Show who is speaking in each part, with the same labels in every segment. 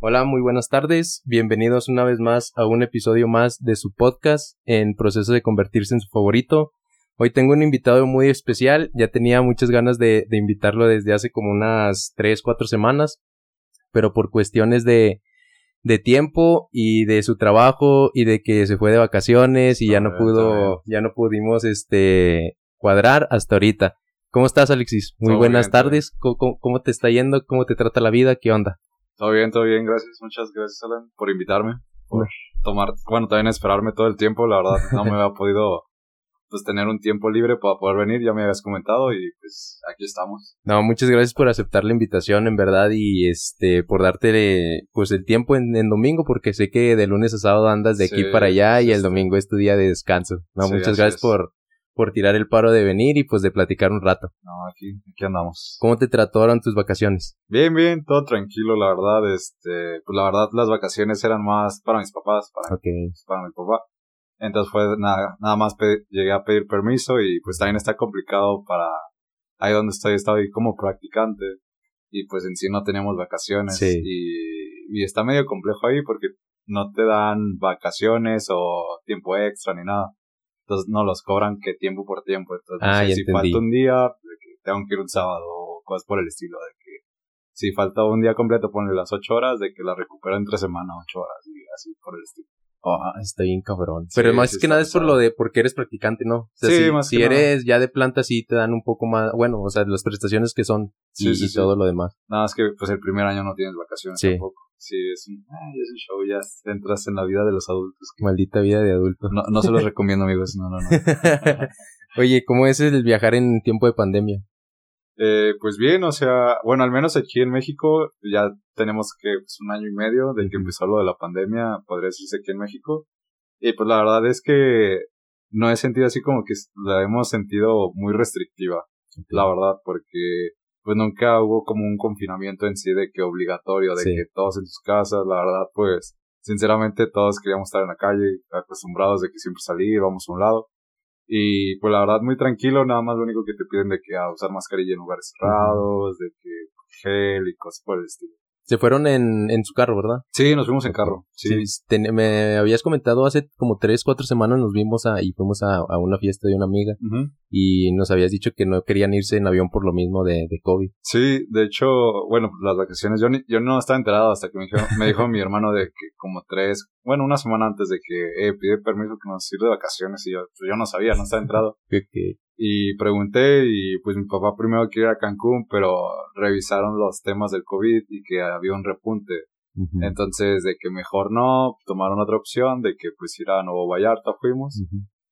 Speaker 1: Hola, muy buenas tardes. Bienvenidos una vez más a un episodio más de su podcast en proceso de convertirse en su favorito. Hoy tengo un invitado muy especial. Ya tenía muchas ganas de, de invitarlo desde hace como unas 3, 4 semanas. Pero por cuestiones de, de tiempo y de su trabajo y de que se fue de vacaciones y ya no pudo, ya no pudimos este cuadrar hasta ahorita. ¿Cómo estás, Alexis? Muy buenas tardes. ¿Cómo, ¿Cómo, te está yendo? ¿Cómo te trata la vida? ¿Qué onda?
Speaker 2: Todo bien, todo bien, gracias. Muchas gracias, Alan, por invitarme, por tomar, bueno, también esperarme todo el tiempo. La verdad, no me había podido pues tener un tiempo libre para poder venir, ya me habías comentado y pues aquí estamos.
Speaker 1: No, muchas gracias por aceptar la invitación en verdad y este por darte pues el tiempo en, domingo porque sé que de lunes a sábado andas de aquí para allá y el domingo es tu día de descanso. No, muchas gracias por por tirar el paro de venir y pues de platicar un rato.
Speaker 2: No, aquí, aquí andamos.
Speaker 1: ¿Cómo te trataron tus vacaciones?
Speaker 2: Bien, bien, todo tranquilo, la verdad, este, pues la verdad las vacaciones eran más para mis papás, para, para mi papá. Entonces fue nada, nada más llegué a pedir permiso y pues también está complicado para ahí donde estoy, estoy como practicante y pues en sí no teníamos vacaciones y, y está medio complejo ahí porque no te dan vacaciones o tiempo extra ni nada. Entonces no los cobran que tiempo por tiempo. Entonces, ah, si falta un día, tengo que ir un sábado o cosas por el estilo. De que si falta un día completo, ponle las ocho horas, de que la recupera entre semana ocho horas y así por el estilo.
Speaker 1: Ah, está bien cabrón. Pero más que nada es por lo de porque eres practicante, ¿no? sí, si, más si eres ya de planta sí te dan un poco más, bueno, o sea, las prestaciones que son y, y todo lo demás.
Speaker 2: Nada, es que pues el primer año no tienes vacaciones tampoco. Sí, es un, es un show, ya entras en la vida de los adultos.
Speaker 1: Maldita vida de adulto.
Speaker 2: No, no se los recomiendo, amigos, no, no, no.
Speaker 1: Oye, ¿cómo es el viajar en tiempo de pandemia?
Speaker 2: Eh, pues bien, o sea, bueno, al menos aquí en México ya tenemos que pues, un año y medio de que empezó lo de la pandemia, podría decirse aquí en México. Y pues la verdad es que no he sentido así como que la hemos sentido muy restrictiva, la verdad, porque pues nunca hubo como un confinamiento en sí de que obligatorio, de que todos en sus casas, la verdad, pues sinceramente todos queríamos estar en la calle, acostumbrados de que siempre salir, vamos a un lado. Y pues la verdad muy tranquilo, nada más lo único que te piden de que a usar mascarilla en lugares cerrados, de que gel y cosas por el estilo.
Speaker 1: Se fueron en, en su carro, ¿verdad?
Speaker 2: Sí, nos fuimos en carro. Sí.
Speaker 1: me habías comentado hace como tres, cuatro semanas nos vimos a, y fuimos a, a una fiesta de una amiga. Y nos habías dicho que no querían irse en avión por lo mismo de, de COVID.
Speaker 2: Sí, de hecho, bueno, las vacaciones, yo, yo no estaba enterado hasta que me dijo, me dijo mi hermano de que como tres, bueno, una semana antes de que, eh, pide permiso que nos sirva de vacaciones y yo, pues yo no sabía, no estaba enterado. Y pregunté y pues mi papá primero quería ir a Cancún, pero revisaron los temas del COVID y que había un repunte. Entonces, de que mejor no, tomaron otra opción, de que pues ir a Nuevo Vallarta fuimos.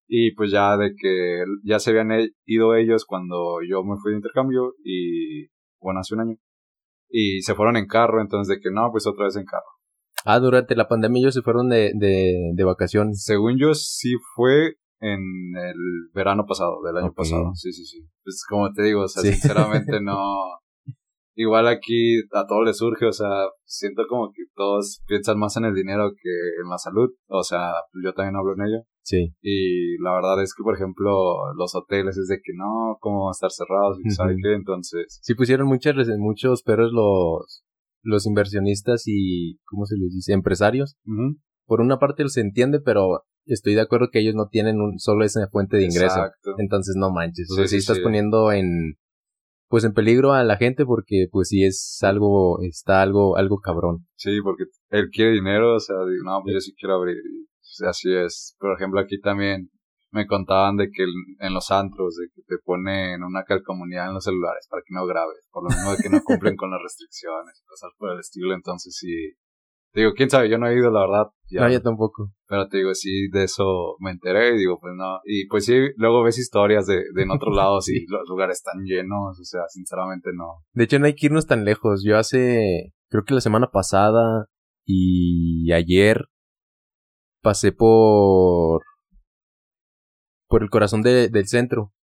Speaker 2: Y pues ya de que ya se habían ido ellos cuando yo me fui de intercambio y bueno, hace un año. Y se fueron en carro, entonces de que no, pues otra vez en carro.
Speaker 1: Ah, durante la pandemia ellos se fueron de, de, de vacaciones.
Speaker 2: Según yo sí fue en el verano pasado, del año pasado. Sí, sí, sí. Pues como te digo, o sea, sinceramente no. Igual aquí a todo le surge, o sea, siento como que todos piensan más en el dinero que en la salud. O sea, yo también hablo en ello.
Speaker 1: Sí.
Speaker 2: Y la verdad es que, por ejemplo, los hoteles es de que no, ¿cómo van a estar cerrados? Y sabe qué, entonces.
Speaker 1: Sí, pusieron muchas, muchos perros los, los inversionistas y, ¿cómo se les dice? Empresarios. Por una parte se entiende, pero estoy de acuerdo que ellos no tienen un, solo esa fuente de ingreso. Exacto. Entonces no manches. o sea, si estás poniendo en, pues en peligro a la gente porque pues si es algo, está algo, algo cabrón.
Speaker 2: Sí, porque él quiere dinero, o sea, digo, no, pues yo sí quiero abrir. así es. Por ejemplo, aquí también me contaban de que en los antros, de que te ponen una calcomunidad en los celulares para que no grabes, por lo mismo de que no cumplen con las restricciones, cosas por el estilo, entonces sí, Digo, quién sabe, yo no he ido, la verdad.
Speaker 1: Ya, no, yo tampoco.
Speaker 2: Pero te digo, sí, de eso me enteré y digo, pues no. Y pues sí, luego ves historias de, de en otros lados y los lugares están llenos, o sea, sinceramente no.
Speaker 1: De hecho, no hay que irnos tan lejos. Yo hace, creo que la semana pasada y ayer pasé por, por el corazón de, del centro.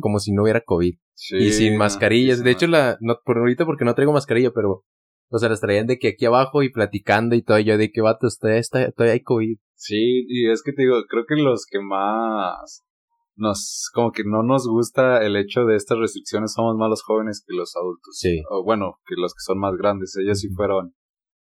Speaker 1: Como si no hubiera COVID. Sí, y sin mascarillas. de hecho, la, no, por ahorita porque no traigo mascarilla, pero o sea, las traían de que aquí abajo y platicando y todo. Yo de que vatos, todavía, está, todavía hay COVID.
Speaker 2: Sí, y es que te digo, creo que los que más nos, como que no nos gusta el hecho de estas restricciones somos más los jóvenes que los adultos.
Speaker 1: Sí.
Speaker 2: O bueno, que los que son más grandes. Ellos sí fueron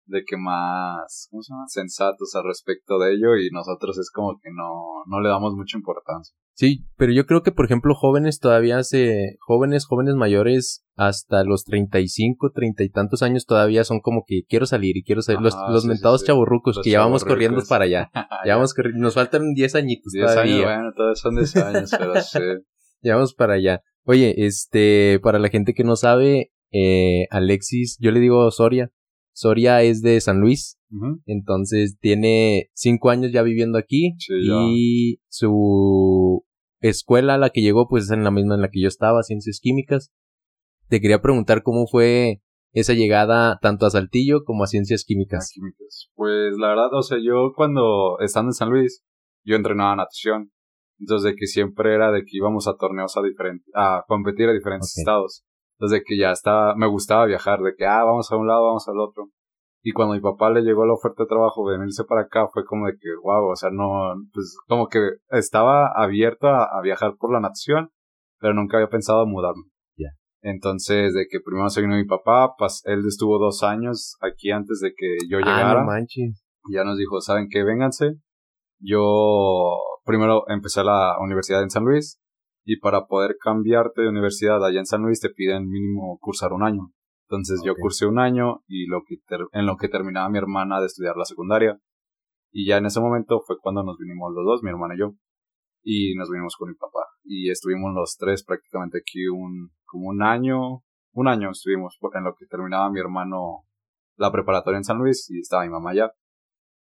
Speaker 2: de que más, ¿cómo se llama? Sensatos al respecto de ello y nosotros es como que no, no le damos mucha importancia.
Speaker 1: Sí, pero yo creo que, por ejemplo, jóvenes todavía se, jóvenes, jóvenes mayores, hasta los 35, 30 y tantos años todavía son como que quiero salir y quiero salir. los, los mentados chaburrucos que ya vamos corriendo para allá. ya vamos nos faltan 10 añitos 10 todavía.
Speaker 2: años, bueno, todos son 10 años, pero sí.
Speaker 1: Ya vamos para allá. Oye, este, para la gente que no sabe, eh, Alexis, yo le digo Soria. Soria es de San Luis. Entonces tiene cinco años ya viviendo aquí. y su escuela a la que llegó, pues es en la misma en la que yo estaba, Ciencias Químicas. Te quería preguntar cómo fue esa llegada tanto a Saltillo como a Ciencias Químicas.
Speaker 2: Pues la verdad, o sea, yo cuando estando en San Luis, yo entrenaba natación. Entonces de que siempre era de que íbamos a torneos a diferentes, a competir a diferentes estados. Entonces de que ya estaba, me gustaba viajar, de que ah, vamos a un lado, vamos al otro. Y cuando mi papá le llegó la oferta de trabajo de venirse para acá, fue como de que, wow, o sea, no, pues como que estaba abierto a, viajar por la nación, pero nunca había pensado mudarme. Ya. Entonces, de que primero se vino mi papá, pues él estuvo dos años aquí antes de que yo ah, llegara.
Speaker 1: Ah,
Speaker 2: Y ya nos dijo, ¿saben qué? Vénganse. Yo primero empecé la universidad en San Luis y para poder cambiarte de universidad allá en San Luis te piden mínimo cursar un año. Entonces yo cursé un año y lo que en lo que terminaba mi hermana de estudiar la secundaria. Y ya en ese momento fue cuando nos vinimos los dos, mi hermana y yo. Y nos vinimos con mi papá. Y estuvimos los tres prácticamente aquí un, como un año, un año estuvimos en lo que terminaba mi hermano la preparatoria en San Luis y estaba mi mamá allá.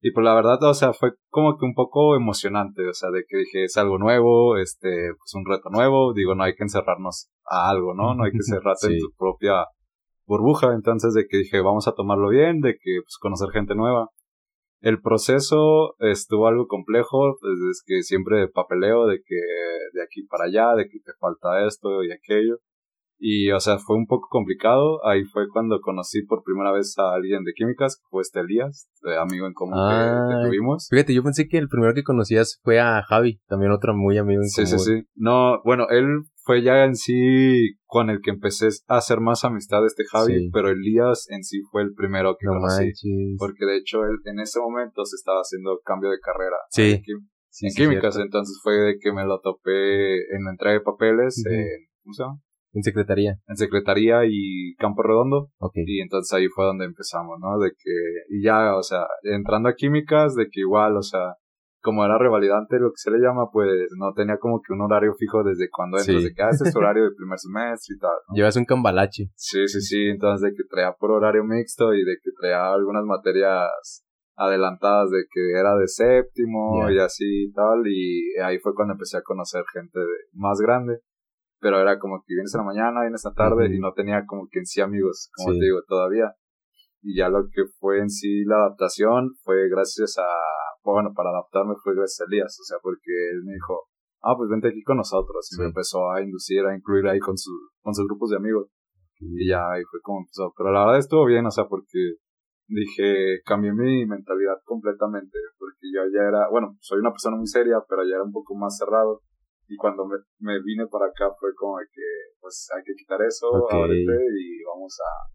Speaker 2: Y pues la verdad, o sea, fue como que un poco emocionante, o sea, de que dije, es algo nuevo, este, pues un reto nuevo, digo, no hay que encerrarnos a algo, ¿no? No hay que cerrarte en tu propia burbuja, entonces de que dije, vamos a tomarlo bien, de que pues conocer gente nueva. El proceso estuvo algo complejo, pues es que siempre papeleo de que de aquí para allá, de que te falta esto y aquello. Y, o sea, fue un poco complicado. Ahí fue cuando conocí por primera vez a alguien de químicas, que fue este Elías, amigo en común que, tuvimos.
Speaker 1: Fíjate, yo pensé que el primero que conocías fue a Javi, también otro muy amigo en
Speaker 2: sí,
Speaker 1: común.
Speaker 2: Sí, sí, sí. No, bueno, él fue ya en sí con el que empecé a hacer más amistad este Javi, pero Elías en sí fue el primero que conocí. Porque de hecho él en ese momento se estaba haciendo cambio de carrera.
Speaker 1: Sí.
Speaker 2: En, químicas, entonces fue de que me lo topé en la entrega de papeles en, ¿cómo se llama?
Speaker 1: En secretaría.
Speaker 2: En secretaría y Campo Redondo. Y entonces ahí fue donde empezamos, ¿no? De que, y ya, o sea, entrando a químicas, de que igual, o sea, como era revalidante, lo que se le llama, pues no tenía como que un horario fijo desde cuando entras, de que haces ah, horario de primer semestre y tal.
Speaker 1: Llevas un cambalache.
Speaker 2: Sí, sí, sí, entonces de que traía por horario mixto y de que traía algunas materias adelantadas de que era de séptimo y así y tal, y ahí fue cuando empecé a conocer gente más grande pero era como que vienes en la mañana, vienes en la tarde y no tenía como que en sí amigos, como te digo, todavía. Y ya lo que fue en sí la adaptación fue gracias a, bueno, para adaptarme fue gracias a Elías, o sea, porque él me dijo, ah, pues vente aquí con nosotros. Y me empezó a inducir, a incluir ahí con, su, con sus grupos de amigos. Y ya ahí fue como empezó. Pero la verdad estuvo bien, o sea, porque dije, cambié mi mentalidad completamente, porque yo ya era, bueno, soy una persona muy seria, pero ya era un poco más cerrado y cuando me, me, vine para acá fue como que, pues hay que quitar eso ahorita y vamos a,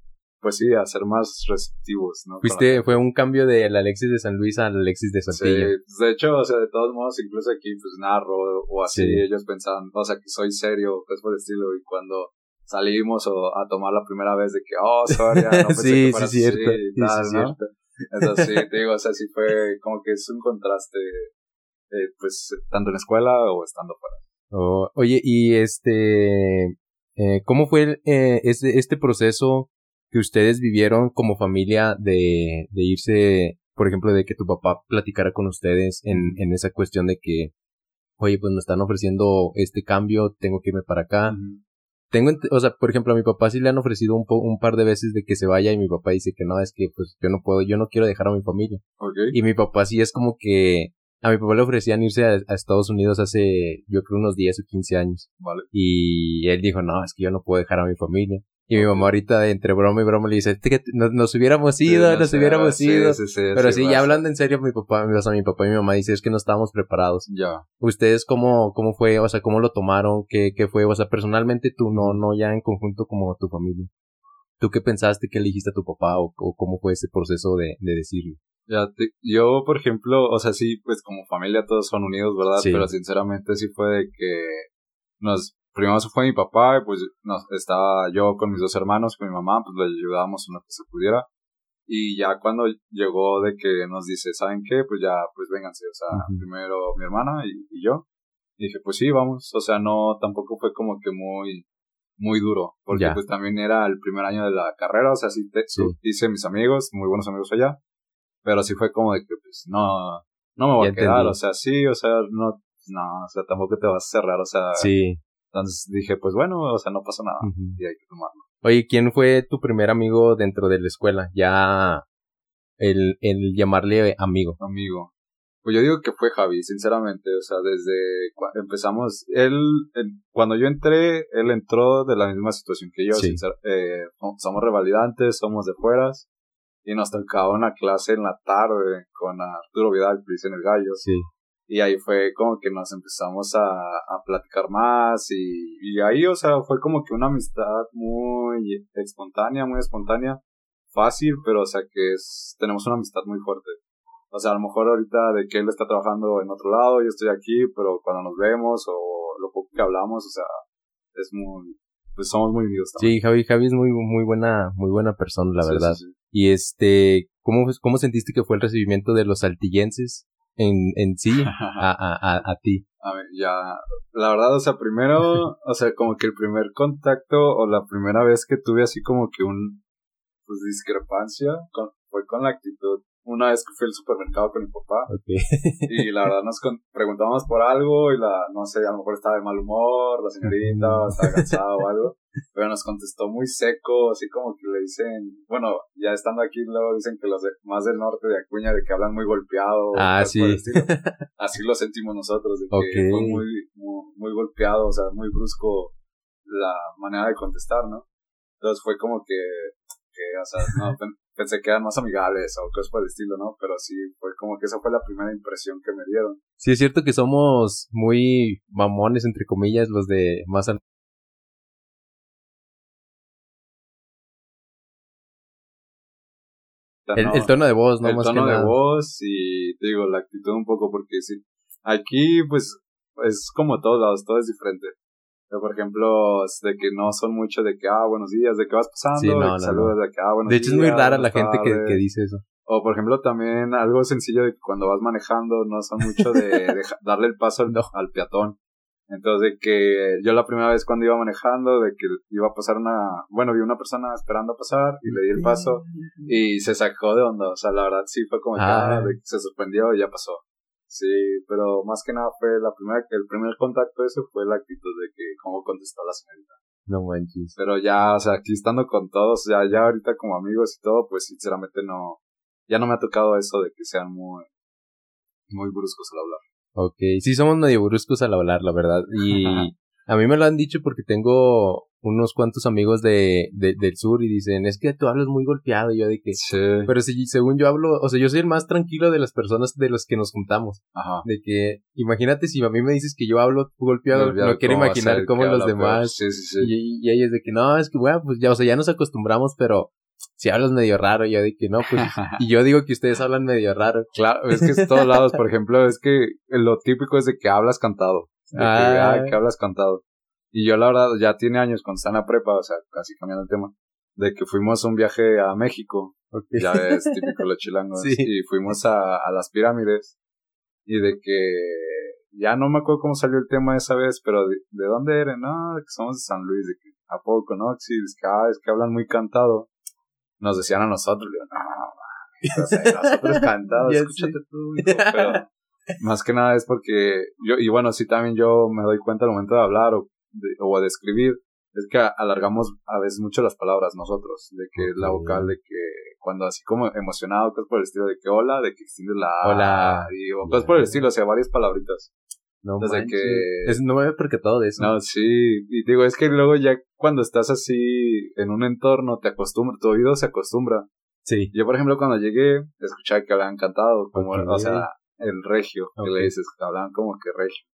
Speaker 2: pues sí, a ser más receptivos, ¿no?
Speaker 1: Fuiste, fue un cambio del Alexis de San Luis al Alexis de Saltillo.
Speaker 2: Sí, pues, de hecho, o sea, de todos modos, incluso aquí, pues narro o así, ellos pensaban, o sea, que soy serio, pues por el estilo, y cuando salimos o a tomar la primera vez de que, oh, sorry, no pensé
Speaker 1: sí,
Speaker 2: que fuera
Speaker 1: sí, cierto,
Speaker 2: sí, tal, sí, ¿no? cierto. Sí, te digo, o sea, sí fue como que es un contraste eh, pues tanto en escuela o estando fuera.
Speaker 1: Oh, oye, y este, eh, ¿cómo fue eh, este, este proceso que ustedes vivieron como familia de, de irse, por ejemplo, de que tu papá platicara con ustedes en, en esa cuestión de que, oye, pues me están ofreciendo este cambio, tengo que irme para acá? Tengo, o sea, por ejemplo, a mi papá sí le han ofrecido un, un par de veces de que se vaya y mi papá dice que no, es que pues yo no puedo, yo no quiero dejar a mi familia. Y mi papá sí es como que a mi papá le ofrecían irse a, Estados Unidos hace, yo creo, unos 10 o 15 años.
Speaker 2: Vale.
Speaker 1: Y él dijo, no, es que yo no puedo dejar a mi familia. Y mi mamá ahorita, entre broma y broma, le dice, nos, hubiéramos ido, nos hubiéramos ido. Sí, sí, Pero sí, ya hablando en serio, mi papá, o sea, mi papá y mi mamá dice, es que no estábamos preparados.
Speaker 2: Ya.
Speaker 1: ¿Ustedes cómo, cómo fue? O sea, ¿cómo lo tomaron? ¿Qué, qué fue? O sea, personalmente tú, no, no ya en conjunto como tu familia. ¿Tú qué pensaste que elegiste a tu papá o, cómo fue ese proceso de, de decirlo?
Speaker 2: Ya yo, por ejemplo, o sea, sí, pues como familia todos son unidos, ¿verdad? Pero sinceramente sí fue de que nos, primero fue mi papá y pues nos, estaba yo con mis dos hermanos, con mi mamá, pues le ayudábamos en lo que se pudiera. Y ya cuando llegó de que nos dice, ¿saben qué? Pues ya, pues vénganse, o sea, primero mi hermana y, yo. Y dije, pues sí, vamos, o sea, no, tampoco fue como que muy, muy duro, porque pues también era el primer año de la carrera, o sea, sí, te, hice mis amigos, muy buenos amigos allá, pero sí fue como de que, pues, no, no me voy a quedar, o sea, sí, o sea, no, no, o sea, tampoco te vas a cerrar, o sea.
Speaker 1: Sí.
Speaker 2: Entonces dije, pues bueno, o sea, no pasa nada, y hay que tomarlo.
Speaker 1: Oye, ¿quién fue tu primer amigo dentro de la escuela? Ya, el, el llamarle amigo.
Speaker 2: Amigo. Pues yo digo que fue Javi, sinceramente, o sea, desde empezamos, él, cuando yo entré, él entró de la misma situación que yo, sí. eh, somos revalidantes, somos de fueras, y nos tocaba una clase en la tarde con Arturo Vidal, que en el gallo.
Speaker 1: Sí.
Speaker 2: Y ahí fue como que nos empezamos a, a platicar más y, y ahí, o sea, fue como que una amistad muy espontánea, muy espontánea, fácil, pero o sea que es, tenemos una amistad muy fuerte. O sea, a lo mejor ahorita de que él está trabajando en otro lado, yo estoy aquí, pero cuando nos vemos o lo poco que hablamos, o sea, es muy, pues somos muy unidos.
Speaker 1: Sí, Javi, Javi es muy, muy buena, muy buena persona, la verdad. Y este, ¿cómo, ¿cómo sentiste que fue el recibimiento de los saltillenses en, en sí a, a, a, ti?
Speaker 2: A ver, ya, la verdad, o sea, primero, o sea, como que el primer contacto o la primera vez que tuve así como que un, pues discrepancia fue con la actitud una vez que fui al supermercado con mi papá. y la verdad nos preguntamos por algo y la, no sé, a lo mejor estaba de mal humor, la señorita, estaba cansada o algo. Pero nos contestó muy seco, así como que le dicen, bueno, ya estando aquí luego dicen que los de, más del norte de Acuña, de que hablan muy golpeado.
Speaker 1: Ah, sí.
Speaker 2: Así lo sentimos nosotros, de que fue muy, muy, muy golpeado, o sea, muy brusco la manera de contestar, ¿no? Entonces fue como que, que o sea, no, pensé que eran más amigables o cosas por el estilo, ¿no? Pero sí, fue como que esa fue la primera impresión que me dieron.
Speaker 1: Sí, es cierto que somos muy mamones, entre comillas, los de más al... El, tono de voz, ¿no?
Speaker 2: El tono de voz y, digo, la actitud un poco, porque sí, aquí, pues, es como todos lados, todo es diferente por ejemplo, de que no son mucho de que, ah, buenos días, de qué vas pasando, sí, no, saludos de que, ah, buenos
Speaker 1: días. De hecho, es muy rara la gente que, que, dice eso.
Speaker 2: O, por ejemplo, también algo sencillo de que cuando vas manejando no son mucho de, darle el paso al, al, peatón. Entonces, de que yo la primera vez cuando iba manejando, de que iba a pasar una, bueno, vi una persona esperando a pasar y le di el paso y se sacó de onda. O sea, la verdad sí fue como que ah. Ah, se sorprendió y ya pasó. Sí, pero más que nada fue la primera, el primer contacto ese fue la actitud de que cómo contestó la señorita.
Speaker 1: No manches.
Speaker 2: Pero ya, o sea, aquí estando con todos, ya, ya ahorita como amigos y todo, pues sinceramente no, ya no me ha tocado eso de que sean muy, muy bruscos al hablar.
Speaker 1: Ok, sí somos medio bruscos al hablar, la verdad. Y a mí me lo han dicho porque tengo unos cuantos amigos de, de, del sur y dicen, es que tú hablas muy golpeado. Y yo de que,
Speaker 2: sí.
Speaker 1: pero si, según yo hablo, o sea, yo soy el más tranquilo de las personas de los que nos juntamos.
Speaker 2: Ajá.
Speaker 1: De que, imagínate si a mí me dices que yo hablo golpeado, no quiero imaginar cómo los demás.
Speaker 2: Sí, sí, sí.
Speaker 1: Y, y ellos de que, no, es que, bueno, pues ya, o sea, ya nos acostumbramos, pero si hablas medio raro, yo de que no, pues, y yo digo que ustedes hablan medio raro.
Speaker 2: Claro, es que es todos lados, por ejemplo, es que lo típico es de que hablas cantado. De que, ah, ah que hablas cantado. Y yo la verdad ya tiene años cuando está en la prepa, o sea, casi cambiando el tema, de que fuimos un viaje a México. Ya es típico los chilangos. Y fuimos a, a las pirámides. Y de que ya no me acuerdo cómo salió el tema esa vez, pero de, dónde eran, no, de que somos de San Luis, de que a poco, ¿no? Sí, es que, ah, es que hablan muy cantado. Nos decían a nosotros, yo, no, o sea, nosotros cantados, escúchate tú, pero más que nada es porque yo, y bueno, sí también yo me doy cuenta al momento de hablar o o a describir, es que alargamos a veces mucho las palabras nosotros, de que la vocal, de que cuando así como emocionado, cosas por el estilo de que hola, de que extiendes la
Speaker 1: hola,
Speaker 2: y cosas por el estilo, o sea, varias palabritas.
Speaker 1: No Desde que... Es, no me había percatado de eso.
Speaker 2: No, sí, y digo, es que luego ya cuando estás así en un entorno, te acostumbras, tu oído se acostumbra.
Speaker 1: Sí.
Speaker 2: Yo, por ejemplo, cuando llegué, escuchaba que hablaban cantado, como, o sea, el regio, que le dices, hablaban como que regio.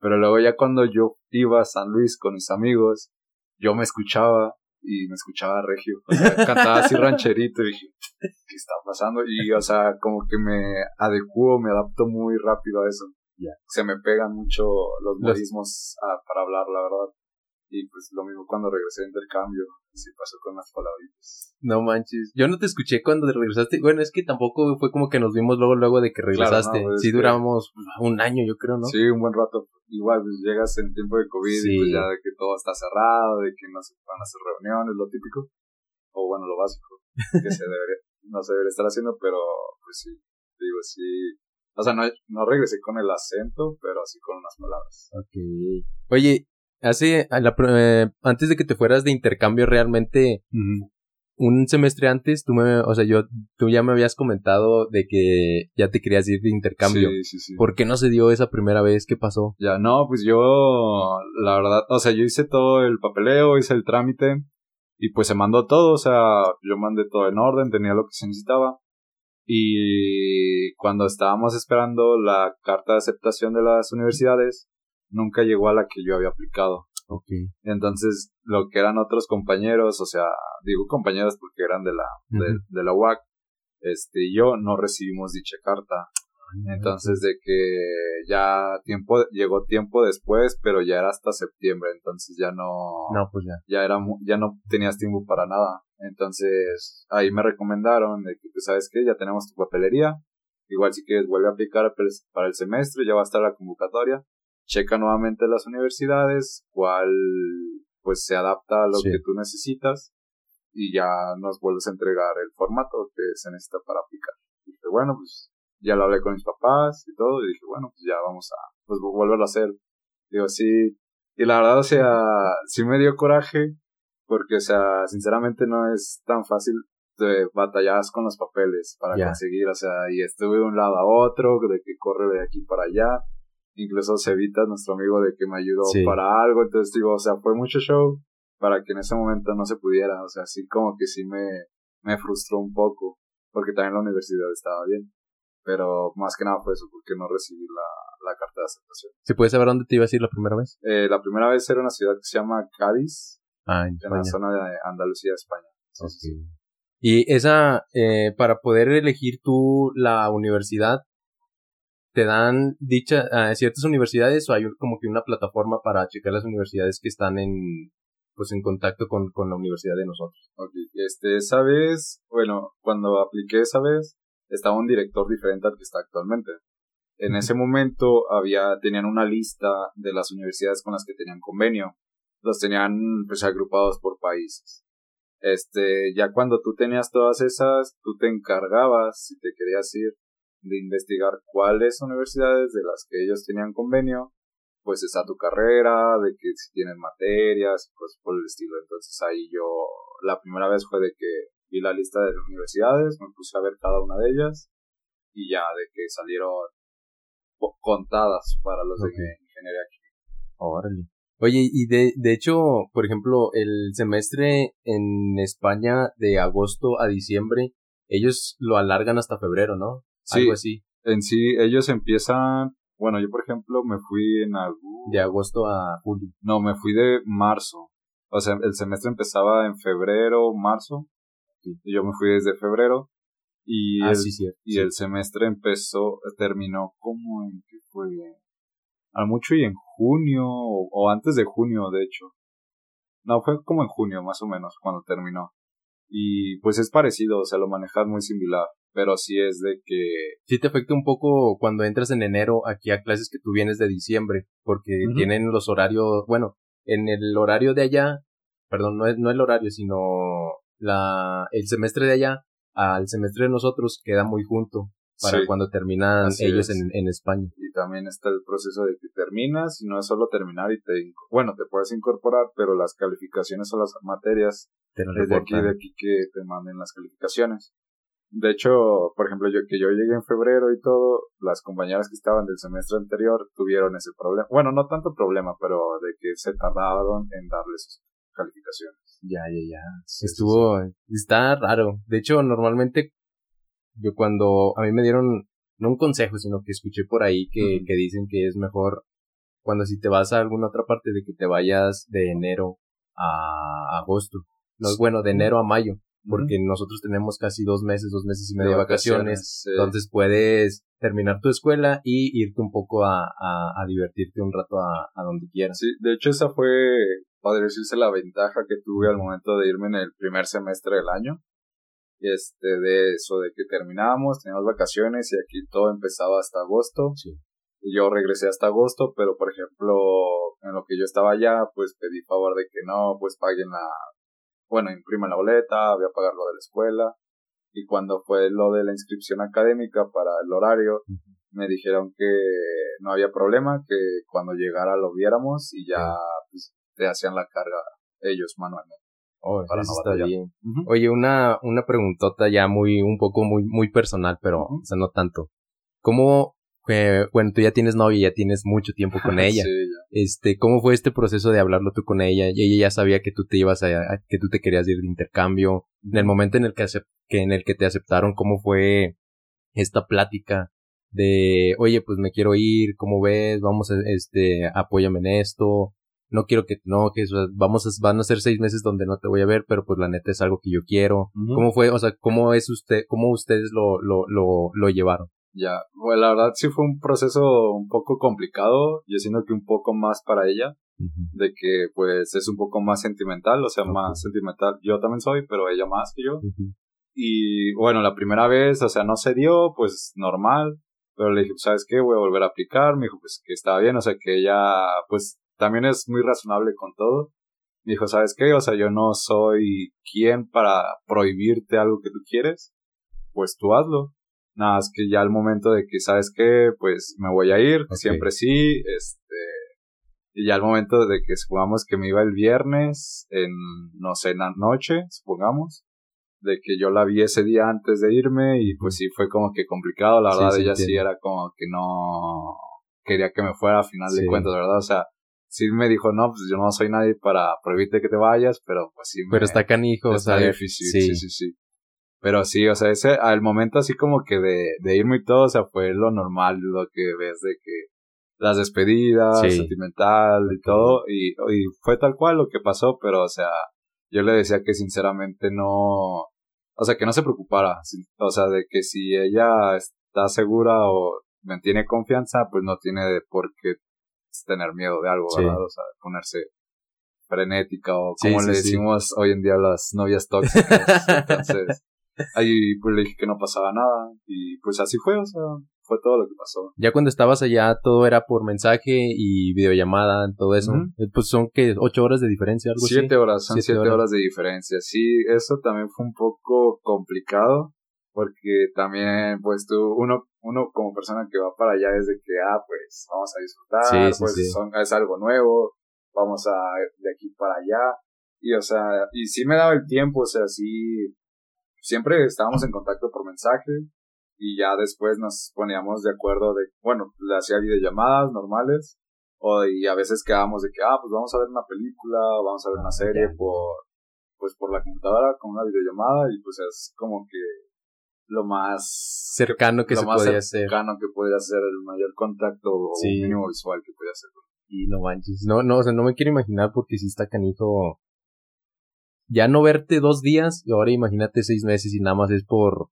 Speaker 2: Pero luego ya cuando yo iba a San Luis con mis amigos, yo me escuchaba y me escuchaba regio. O sea, cantaba así rancherito y dije, ¿qué está pasando? Y, o sea, como que me adecuo, me adapto muy rápido a eso.
Speaker 1: Ya.
Speaker 2: Se me pegan mucho los modismos a- para hablar, la verdad. Y pues lo mismo cuando regresé de intercambio, así pasó con las palabritas.
Speaker 1: No manches. Yo no te escuché cuando regresaste. Bueno, es que tampoco fue como que nos vimos luego, luego de que regresaste.
Speaker 2: no, pues,
Speaker 1: sí
Speaker 2: que-
Speaker 1: duramos un año, yo creo, ¿no?
Speaker 2: Sí, un buen rato. Igual, pues llegas en tiempo de COVID
Speaker 1: Sí.
Speaker 2: y pues ya de que todo está cerrado, de que no se van a hacer reuniones, lo típico. O bueno, lo básico que se debería, no se debería estar haciendo, pero pues sí, digo, sí. O sea, no, no regresé con el acento, pero así con unas palabras.
Speaker 1: Ok. Oye, hace, a la eh, antes de que te fueras de intercambio realmente, un semestre antes, tú me, o sea, yo, tú ya me habías comentado de que ya te querías ir de intercambio.
Speaker 2: Sí, sí, sí.
Speaker 1: ¿Por qué no se dio esa primera vez? ¿Qué pasó?
Speaker 2: Ya, no, pues yo, la verdad, o sea, yo hice todo el papeleo, hice el trámite y pues se mandó todo, o sea, yo mandé todo en orden, tenía lo que se necesitaba. Y cuando estábamos esperando la carta de aceptación de las universidades, nunca llegó a la que yo había aplicado.
Speaker 1: Ok.
Speaker 2: Entonces, lo que eran otros compañeros, o sea, digo compañeros porque eran de la, de, la UAC, este, y yo no recibimos dicha carta. Entonces, de que ya tiempo, llegó tiempo después, pero ya era hasta septiembre, entonces ya no,
Speaker 1: No, pues ya.
Speaker 2: ya era, ya no tenías tiempo para nada. Entonces, ahí me recomendaron de que, pues, ¿sabes qué? Ya tenemos tu papelería. Igual si quieres vuelve a aplicar para el semestre, ya va a estar la convocatoria. Checa nuevamente las universidades, cuál, pues, se adapta a lo
Speaker 1: Sí.
Speaker 2: que tú necesitas. Y ya nos vuelves a entregar el formato que se necesita para aplicar. Y dije, bueno, pues, ya lo hablé con mis papás y todo. Y dije, bueno, pues ya vamos a, pues, volverlo a hacer. Digo, sí. Y la verdad, o sea, sí me dio coraje porque, o sea, sinceramente no es tan fácil de batallar con los papeles para conseguir, o sea, y estuve de un lado a otro, de que corre de aquí para allá, incluso Cevita, nuestro amigo, de que me ayudó
Speaker 1: Sí.
Speaker 2: para algo, entonces digo, o sea, fue mucho show para que en ese momento no se pudiera, o sea, sí como que sí me, me frustró un poco, porque también la universidad estaba bien, pero más que nada fue eso, porque no recibí la, la carta de aceptación.
Speaker 1: ¿Se puede saber dónde te ibas a ir la primera vez?
Speaker 2: Eh, la primera vez era una ciudad que se llama Cádiz,
Speaker 1: Ah, en
Speaker 2: en la zona de Andalucía, España. Sí, sí, sí.
Speaker 1: Ok. Y esa, eh, para poder elegir tú la universidad, ¿te dan dicha ciertas universidades o hay como que una plataforma para checar las universidades que están en, pues en contacto con, con la universidad de nosotros?
Speaker 2: Ok, este, esa vez, bueno, cuando apliqué esa vez, estaba un director diferente al que está actualmente. En ese momento había, tenían una lista de las universidades con las que tenían convenio. Los tenían, pues, agrupados por países. Este, ya cuando tú tenías todas esas, tú te encargabas, si te querías ir, de investigar cuáles universidades de las que ellos tenían convenio, pues está tu carrera, de que si tienen materias, pues por el estilo. Entonces ahí yo, la primera vez fue de que vi la lista de universidades, me puse a ver cada una de ellas, y ya de que salieron contadas para los
Speaker 1: Ok.
Speaker 2: de ingeniería química.
Speaker 1: Órale. Oye, y de, de hecho, por ejemplo, el semestre en España de agosto a diciembre, ellos lo alargan hasta febrero, ¿no?
Speaker 2: Sí.
Speaker 1: Algo así.
Speaker 2: En sí, ellos empiezan, bueno, yo por ejemplo me fui en algún...
Speaker 1: De agosto a julio.
Speaker 2: No, me fui de marzo. O sea, el semestre empezaba en febrero, marzo. Y yo me fui desde febrero. Y,
Speaker 1: ah,
Speaker 2: el,
Speaker 1: sí, cierto.
Speaker 2: y
Speaker 1: sí.
Speaker 2: el semestre empezó, terminó como en, ¿qué fue? A mucho y en junio, o, o antes de junio, de hecho. No, fue como en junio, más o menos, cuando terminó. Y pues es parecido, o sea, lo manejas muy similar. Pero sí es de que
Speaker 1: Sí te afecta un poco cuando entras en enero aquí a clases que tú vienes de diciembre, porque tienen los horarios, bueno, en el horario de allá, perdón, no es no el horario, sino la el semestre de allá al semestre de nosotros queda muy junto para
Speaker 2: Sí.
Speaker 1: cuando terminan
Speaker 2: Así
Speaker 1: ellos en, en España.
Speaker 2: y también está el proceso de que terminas y no es solo terminar y te bueno te puedes incorporar pero las calificaciones o las materias
Speaker 1: Te lo
Speaker 2: es de aquí
Speaker 1: reportan.
Speaker 2: de aquí que te manden las calificaciones de hecho por ejemplo yo que yo llegué en febrero y todo las compañeras que estaban del semestre anterior tuvieron ese problema bueno no tanto problema pero de que se tardaron en darles sus calificaciones
Speaker 1: Ya, ya, ya.
Speaker 2: Sí, sí,
Speaker 1: Estuvo, está raro. De hecho, normalmente, yo cuando a mí me dieron, no un consejo, sino que escuché por ahí que, que dicen que es mejor cuando si te vas a alguna otra parte de que te vayas de enero a agosto. no, bueno, de enero a mayo, porque nosotros tenemos casi dos meses, dos meses y medio de vacaciones, entonces puedes terminar tu escuela y irte un poco a, a, divertirte un rato a, a, donde quieras.
Speaker 2: Sí, de hecho esa fue, podría decirse, la ventaja que tuve al momento de irme en el primer semestre del año. Este, de eso, de que terminábamos, teníamos vacaciones y aquí todo empezaba hasta agosto. Sí. Y yo regresé hasta agosto, pero por ejemplo, en lo que yo estaba allá, pues pedí favor de que no, pues paguen la, bueno, impriman la boleta, voy a pagar lo de la escuela. Y cuando fue lo de la inscripción académica para el horario, me dijeron que no había problema, que cuando llegara lo viéramos y ya pues, te hacían la carga ellos manualmente.
Speaker 1: Oh, para no está bien. Oye, una, una preguntota ya muy, un poco muy, muy personal, pero, o sea, no tanto. ¿Cómo bueno, tú ya tienes novia, ya tienes mucho tiempo con ella. Este, ¿cómo fue este proceso de hablarlo tú con ella? Y ella ya sabía que tú te ibas a, que tú te querías ir de intercambio. En el momento en el que, que en el que te aceptaron, ¿cómo fue esta plática de, oye, pues me quiero ir, ¿cómo ves? Vamos a, este, apóyame en esto. No quiero que, no, que vamos a, van a ser seis meses donde no te voy a ver, pero pues la neta es algo que yo quiero. ¿Cómo fue? O sea, ¿cómo es usted, cómo ustedes lo, lo, lo, lo llevaron?
Speaker 2: Ya, bueno, la verdad sí fue un proceso un poco complicado, yo siento que un poco más para ella, de que pues es un poco más sentimental, o sea, más sentimental, yo también soy, pero ella más que yo. Y bueno, la primera vez, o sea, no se dio, pues normal, pero le dije, pues, ¿sabes qué? Voy a volver a aplicar, me dijo, pues que estaba bien, o sea, que ella, pues también es muy razonable con todo. Me dijo, ¿sabes qué? O sea, yo no soy quien para prohibirte algo que tú quieres, pues tú hazlo. Nada, es que ya al momento de que, ¿sabes qué? Pues me voy a ir, siempre sí, este, y ya al momento de que supongamos que me iba el viernes, en, no sé, en la noche, supongamos, de que yo la vi ese día antes de irme y pues sí fue como que complicado, la verdad ella sí era como que no quería que me fuera a final de cuentas, ¿verdad? O sea, sí me dijo, no, pues yo no soy nadie para prohibirte que te vayas, pero pues sí.
Speaker 1: Pero está canijo,
Speaker 2: está
Speaker 1: o
Speaker 2: sea, difícil, sí, sí, sí. Pero sí, o sea, ese, al momento así como que de, de irme y todo, o sea, fue lo normal, lo que ves de que las despedidas, sentimental y todo, y, y fue tal cual lo que pasó, pero o sea, yo le decía que sinceramente no, o sea, que no se preocupara, o sea, de que si ella está segura o mantiene confianza, pues no tiene de por qué tener miedo de algo, ¿verdad? O sea, ponerse frenética o como le decimos hoy en día a las novias tóxicas. Entonces, Ahí pues le dije que no pasaba nada y pues así fue, o sea, fue todo lo que pasó.
Speaker 1: Ya cuando estabas allá todo era por mensaje y videollamada, todo eso. Eh, pues son que ocho horas de diferencia, algo
Speaker 2: siete horas, son siete, horas. de diferencia. Sí, eso también fue un poco complicado porque también pues tú, uno, uno como persona que va para allá es de que, ah, pues vamos a disfrutar, pues Son, es algo nuevo, vamos a de aquí para allá. Y o sea, y sí me daba el tiempo, o sea, sí siempre estábamos en contacto por mensaje y ya después nos poníamos de acuerdo de, bueno, le hacía videollamadas normales o y a veces quedábamos de que, ah, pues vamos a ver una película, vamos a ver una serie por, pues por la computadora con una videollamada y pues es como que lo más
Speaker 1: cercano que, se lo más
Speaker 2: cercano que podría ser el mayor contacto o mínimo visual que podía ser.
Speaker 1: Y no manches, no, no, o sea, no me quiero imaginar porque si está canijo ya no verte dos días y ahora imagínate seis meses y nada más es por,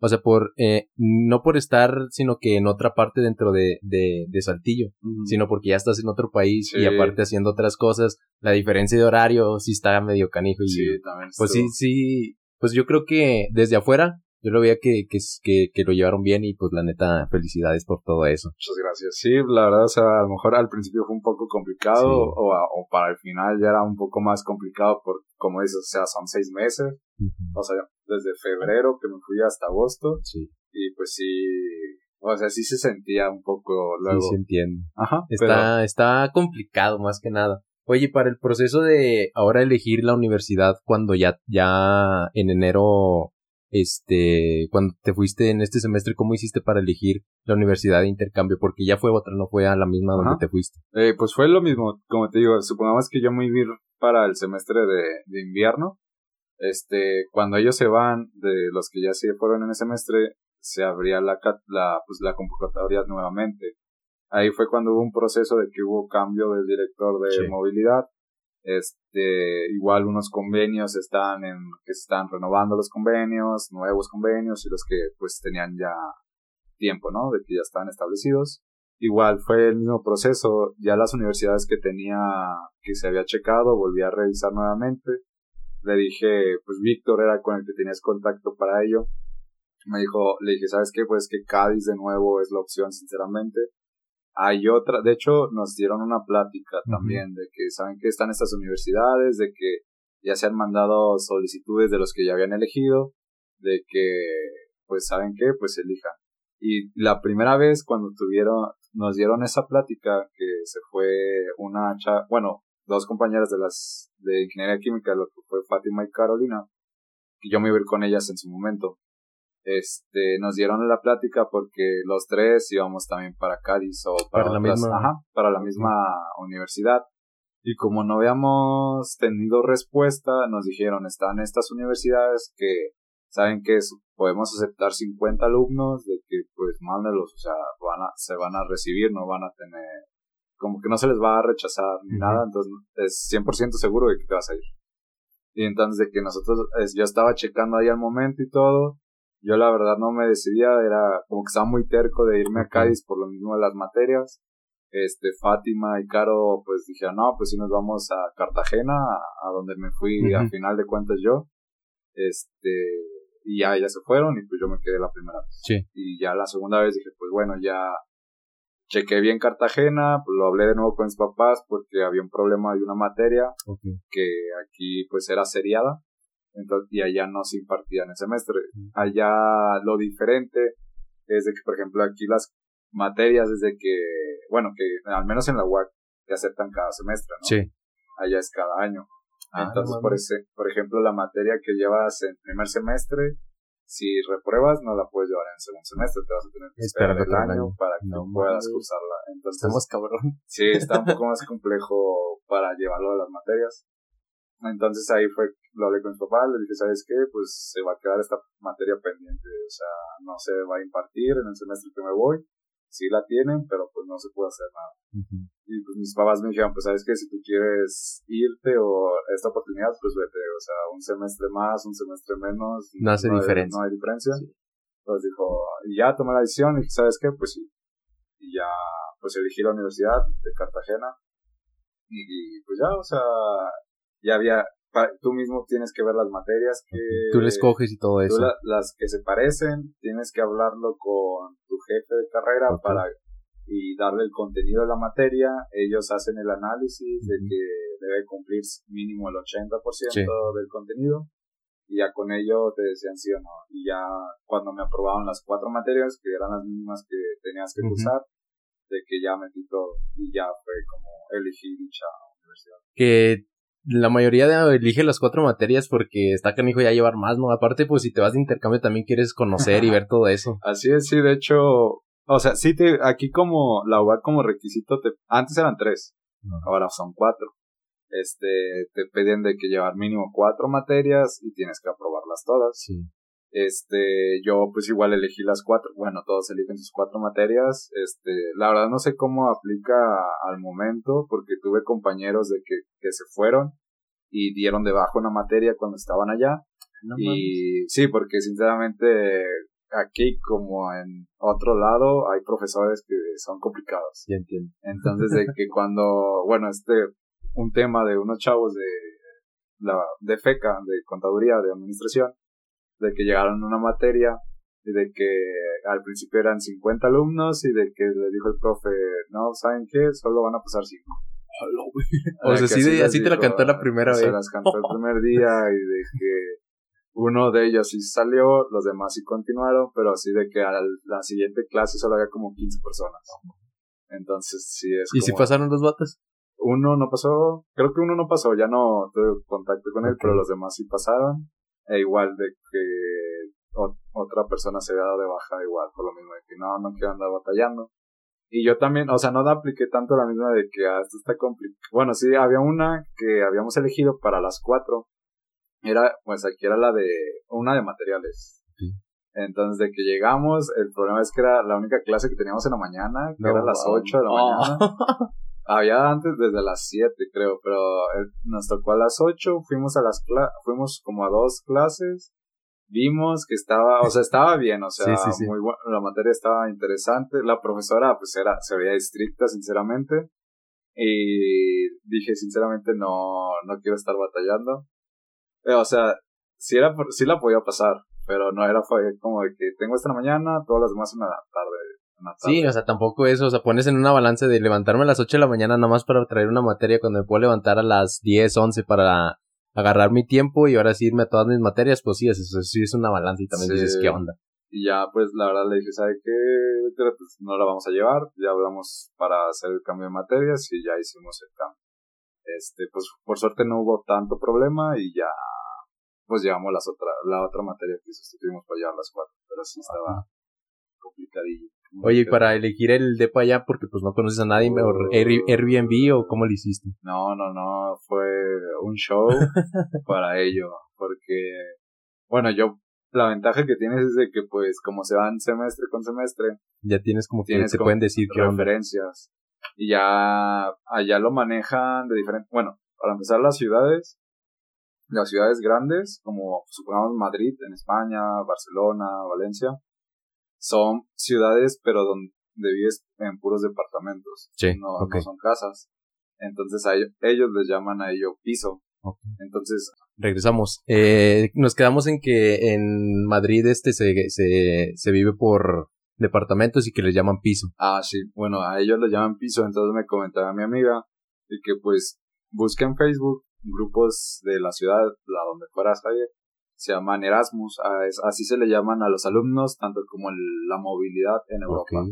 Speaker 1: o sea, por, eh, no por estar, sino que en otra parte dentro de, de, de Saltillo, sino porque ya estás en otro país y aparte haciendo otras cosas, la diferencia de horario sí está medio canijo y,
Speaker 2: sí, también
Speaker 1: pues sí, sí, pues yo creo que desde afuera yo lo veía que, que, que, que, lo llevaron bien y pues la neta, felicidades por todo eso.
Speaker 2: Muchas gracias. Sí, la verdad, o sea, a lo mejor al principio fue un poco complicado o, o para el final ya era un poco más complicado por, como dices, o sea, son seis meses. O sea, desde febrero que me fui hasta agosto.
Speaker 1: Sí.
Speaker 2: Y pues sí, o sea, sí se sentía un poco luego.
Speaker 1: Sí, sí entiendo.
Speaker 2: Ajá.
Speaker 1: Está, está complicado más que nada. Oye, para el proceso de ahora elegir la universidad cuando ya, ya en enero este, cuando te fuiste en este semestre, ¿cómo hiciste para elegir la universidad de intercambio? Porque ya fue otra, no fue a la misma donde te fuiste.
Speaker 2: Eh, pues fue lo mismo, como te digo, supongamos que yo me iba para el semestre de, de invierno. Este, cuando ellos se van, de los que ya se fueron en el semestre, se abría la, la, pues, la convocatoria nuevamente. Ahí fue cuando hubo un proceso de que hubo cambio del director de movilidad Este, igual unos convenios están en, que se están renovando los convenios, nuevos convenios y los que pues tenían ya tiempo, ¿no? De que ya estaban establecidos. Igual fue el mismo proceso, ya las universidades que tenía, que se había checado, volví a revisar nuevamente. Le dije, pues Víctor era con el que tenías contacto para ello. Me dijo, le dije, ¿sabes qué? Pues que Cádiz de nuevo es la opción, sinceramente. Hay otra, de hecho, nos dieron una plática también de que saben que están estas universidades, de que ya se han mandado solicitudes de los que ya habían elegido, de que, pues, ¿saben qué? Pues elijan. Y la primera vez cuando tuvieron, nos dieron esa plática que se fue una cha bueno, dos compañeras de las de ingeniería química, lo que fue Fátima y Carolina, que yo me iba a ir con ellas en su momento. Este, nos dieron la plática porque los tres íbamos también para Cádiz o para, la misma, para la misma universidad. Y como no habíamos tenido respuesta, nos dijeron, están estas universidades que saben que podemos aceptar 50 alumnos, de que pues mándelos, o sea, van a, se van a recibir, no van a tener, como que no se les va a rechazar ni nada, entonces es 100% seguro de que te vas a ir. Y entonces de que nosotros, yo estaba checando ahí al momento y todo, yo la verdad no me decidía, era como que estaba muy terco de irme a Cádiz por lo mismo de las materias. Este, Fátima y Caro, pues dije, no, pues si nos vamos a Cartagena, a, donde me fui a final de cuentas yo. Este, y ya ellas se fueron y pues yo me quedé la primera vez.
Speaker 1: Sí.
Speaker 2: Y ya la segunda vez dije, pues bueno, ya chequé bien Cartagena, pues lo hablé de nuevo con mis papás porque había un problema de una materia que aquí pues era seriada. Entonces, y allá no se impartía en el semestre. Allá lo diferente es de que, por ejemplo, aquí las materias desde que, bueno, que al menos en la UAC te aceptan cada semestre, ¿no?
Speaker 1: Sí.
Speaker 2: Allá es cada año. Ah, Entonces, por, ese, por ejemplo, la materia que llevas en primer semestre, si repruebas, no la puedes llevar en segundo semestre, te vas a tener que esperar el año, para que no puedas cursarla. Entonces,
Speaker 1: estamos cabrón.
Speaker 2: Sí, está un poco más complejo para llevarlo a las materias. Entonces ahí fue, lo hablé con mi papá, le dije, ¿sabes qué? Pues se va a quedar esta materia pendiente, o sea, no se va a impartir en el semestre que me voy, sí la tienen, pero pues no se puede hacer nada. Y pues mis papás me dijeron, pues sabes que si tú quieres irte o esta oportunidad, pues vete, o sea, un semestre más, un semestre menos.
Speaker 1: No hace diferencia.
Speaker 2: no hay diferencia. Entonces dijo, y ya tomé la decisión y dije, ¿sabes qué? Pues sí. Y ya, pues elegí la universidad de Cartagena. Y, pues ya, o sea, ya había, tú mismo tienes que ver las materias que...
Speaker 1: Tú les coges y todo eso.
Speaker 2: las que se parecen, tienes que hablarlo con tu jefe de carrera para y darle el contenido de la materia. Ellos hacen el análisis de que debe cumplir mínimo el 80% del contenido y ya con ello te decían sí o no. Y ya cuando me aprobaron las cuatro materias, que eran las mismas que tenías que cursar, de que ya metí todo y ya fue como elegí dicha universidad.
Speaker 1: Que la mayoría de elige las cuatro materias porque está canijo ya llevar más, ¿no? Aparte, pues si te vas de intercambio también quieres conocer y ver todo eso.
Speaker 2: Así es, sí, de hecho, o sea, sí te, aquí como la UAC como requisito te, antes eran tres, ahora son cuatro. Este, te piden de que llevar mínimo cuatro materias y tienes que aprobarlas todas.
Speaker 1: Sí.
Speaker 2: Este, yo pues igual elegí las cuatro, bueno, todos eligen sus cuatro materias. Este, la verdad no sé cómo aplica al momento, porque tuve compañeros de que, que se fueron y dieron de bajo una materia cuando estaban allá. y sí, porque sinceramente aquí como en otro lado hay profesores que son complicados.
Speaker 1: Ya entiendo.
Speaker 2: Entonces de que cuando, bueno, este, un tema de unos chavos de la, de FECA, de contaduría, de administración, de que llegaron a una materia y de que al principio eran 50 alumnos y de que le dijo el profe, no, ¿saben qué? Solo van a pasar 5.
Speaker 1: o sea, así, así te la cantó la primera vez. Se
Speaker 2: las cantó el primer día y de que uno de ellos sí salió, los demás sí continuaron, pero así de que a la, siguiente clase solo había como 15 personas. Entonces sí es.
Speaker 1: ¿Y si pasaron los vatos?
Speaker 2: Uno no pasó, creo que uno no pasó, ya no tuve contacto con él, pero los demás sí pasaron. E igual de que otra persona se había dado de baja igual, por lo mismo de que no, no quiero andar batallando. Y yo también, o sea, no apliqué tanto la misma de que ah, esto está complicado. Bueno, sí, había una que habíamos elegido para las cuatro, era, pues aquí era la de, una de materiales. Entonces, de que llegamos, el problema es que era la única clase que teníamos en la mañana, que era a las 8 de la mañana. Había antes desde las 7, creo, pero eh, nos tocó a las 8, fuimos a las fuimos como a dos clases, vimos que estaba, o sea, estaba bien, o sea, muy bueno, la materia estaba interesante, la profesora pues era, se veía estricta, sinceramente, y dije, sinceramente, no, no quiero estar batallando. Eh, o sea, sí, era, sí la podía pasar, pero no era fue como de que tengo esta mañana, todas las demás en la
Speaker 1: Sí, o sea, tampoco eso, o sea, pones en una balanza de levantarme a las 8 de la mañana nada más para traer una materia cuando me puedo levantar a las 10, 11 para agarrar mi tiempo y ahora sí irme a todas mis materias, pues sí, eso, sí es una balanza y también dices, ¿qué onda?
Speaker 2: Y ya, pues, la verdad le dije, ¿sabe qué? Pues no la vamos a llevar, ya hablamos para hacer el cambio de materias y ya hicimos el cambio. Este, pues, por suerte no hubo tanto problema y ya pues llevamos las otra, la otra materia que sustituimos para llevar las cuatro, pero sí estaba complicadillo.
Speaker 1: Oye, y para elegir el depa allá, porque pues no conoces a nadie, mejor Airbnb o cómo lo hiciste?
Speaker 2: No, no, no, fue un show para ello, porque, bueno, yo, la ventaja que tienes es de que pues como se van semestre con semestre,
Speaker 1: ya tienes como que tienes se pueden decir
Speaker 2: que referencias. Y ya allá lo manejan de diferente, bueno, para empezar las ciudades las ciudades grandes, como supongamos Madrid en España, Barcelona, Valencia, son ciudades pero donde vives en puros departamentos,
Speaker 1: sí,
Speaker 2: no, son casas. Entonces a ellos, les llaman a ello piso. Entonces
Speaker 1: regresamos. Eh, nos quedamos en que en Madrid este se, se, se vive por departamentos y que les llaman piso.
Speaker 2: Ah, sí. Bueno, a ellos les llaman piso. Entonces me comentaba mi amiga y que pues busquen en Facebook grupos de la ciudad, la donde fueras ayer, se llaman Erasmus, así se le llaman a los alumnos, tanto como la movilidad en Europa.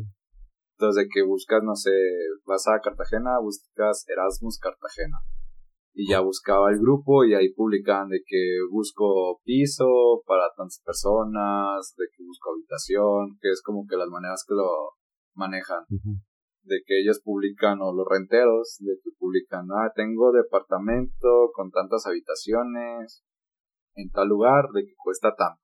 Speaker 2: Entonces, de que buscas, no sé, vas a Cartagena, buscas Erasmus Cartagena. Y ya buscaba el grupo y ahí publican de que busco piso para tantas personas, de que busco habitación, que es como que las maneras que lo manejan de que ellos publican o los renteros de que publican ah tengo departamento con tantas habitaciones en tal lugar de que cuesta tanto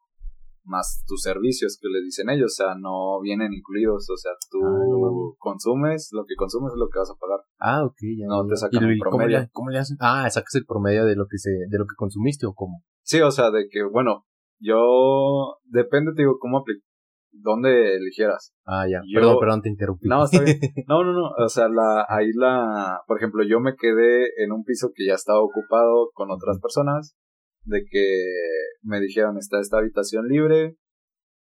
Speaker 2: más tus servicios que les dicen ellos, o sea, no vienen incluidos, o sea, tú ah, consumes, lo que consumes es lo que vas a pagar.
Speaker 1: Ah, ok, ya.
Speaker 2: No te sacan el
Speaker 1: promedio. ¿cómo le, hacen? Ah, sacas el promedio de lo que se, de lo que consumiste o cómo?
Speaker 2: Sí, o sea, de que, bueno, yo, depende, te digo, cómo, dónde eligieras.
Speaker 1: Ah, ya. perdón, perdón, te interrumpí.
Speaker 2: No, está bien. No, no, no. O sea, la, ahí la, por ejemplo, yo me quedé en un piso que ya estaba ocupado con otras personas, de que me dijeron, está esta habitación libre.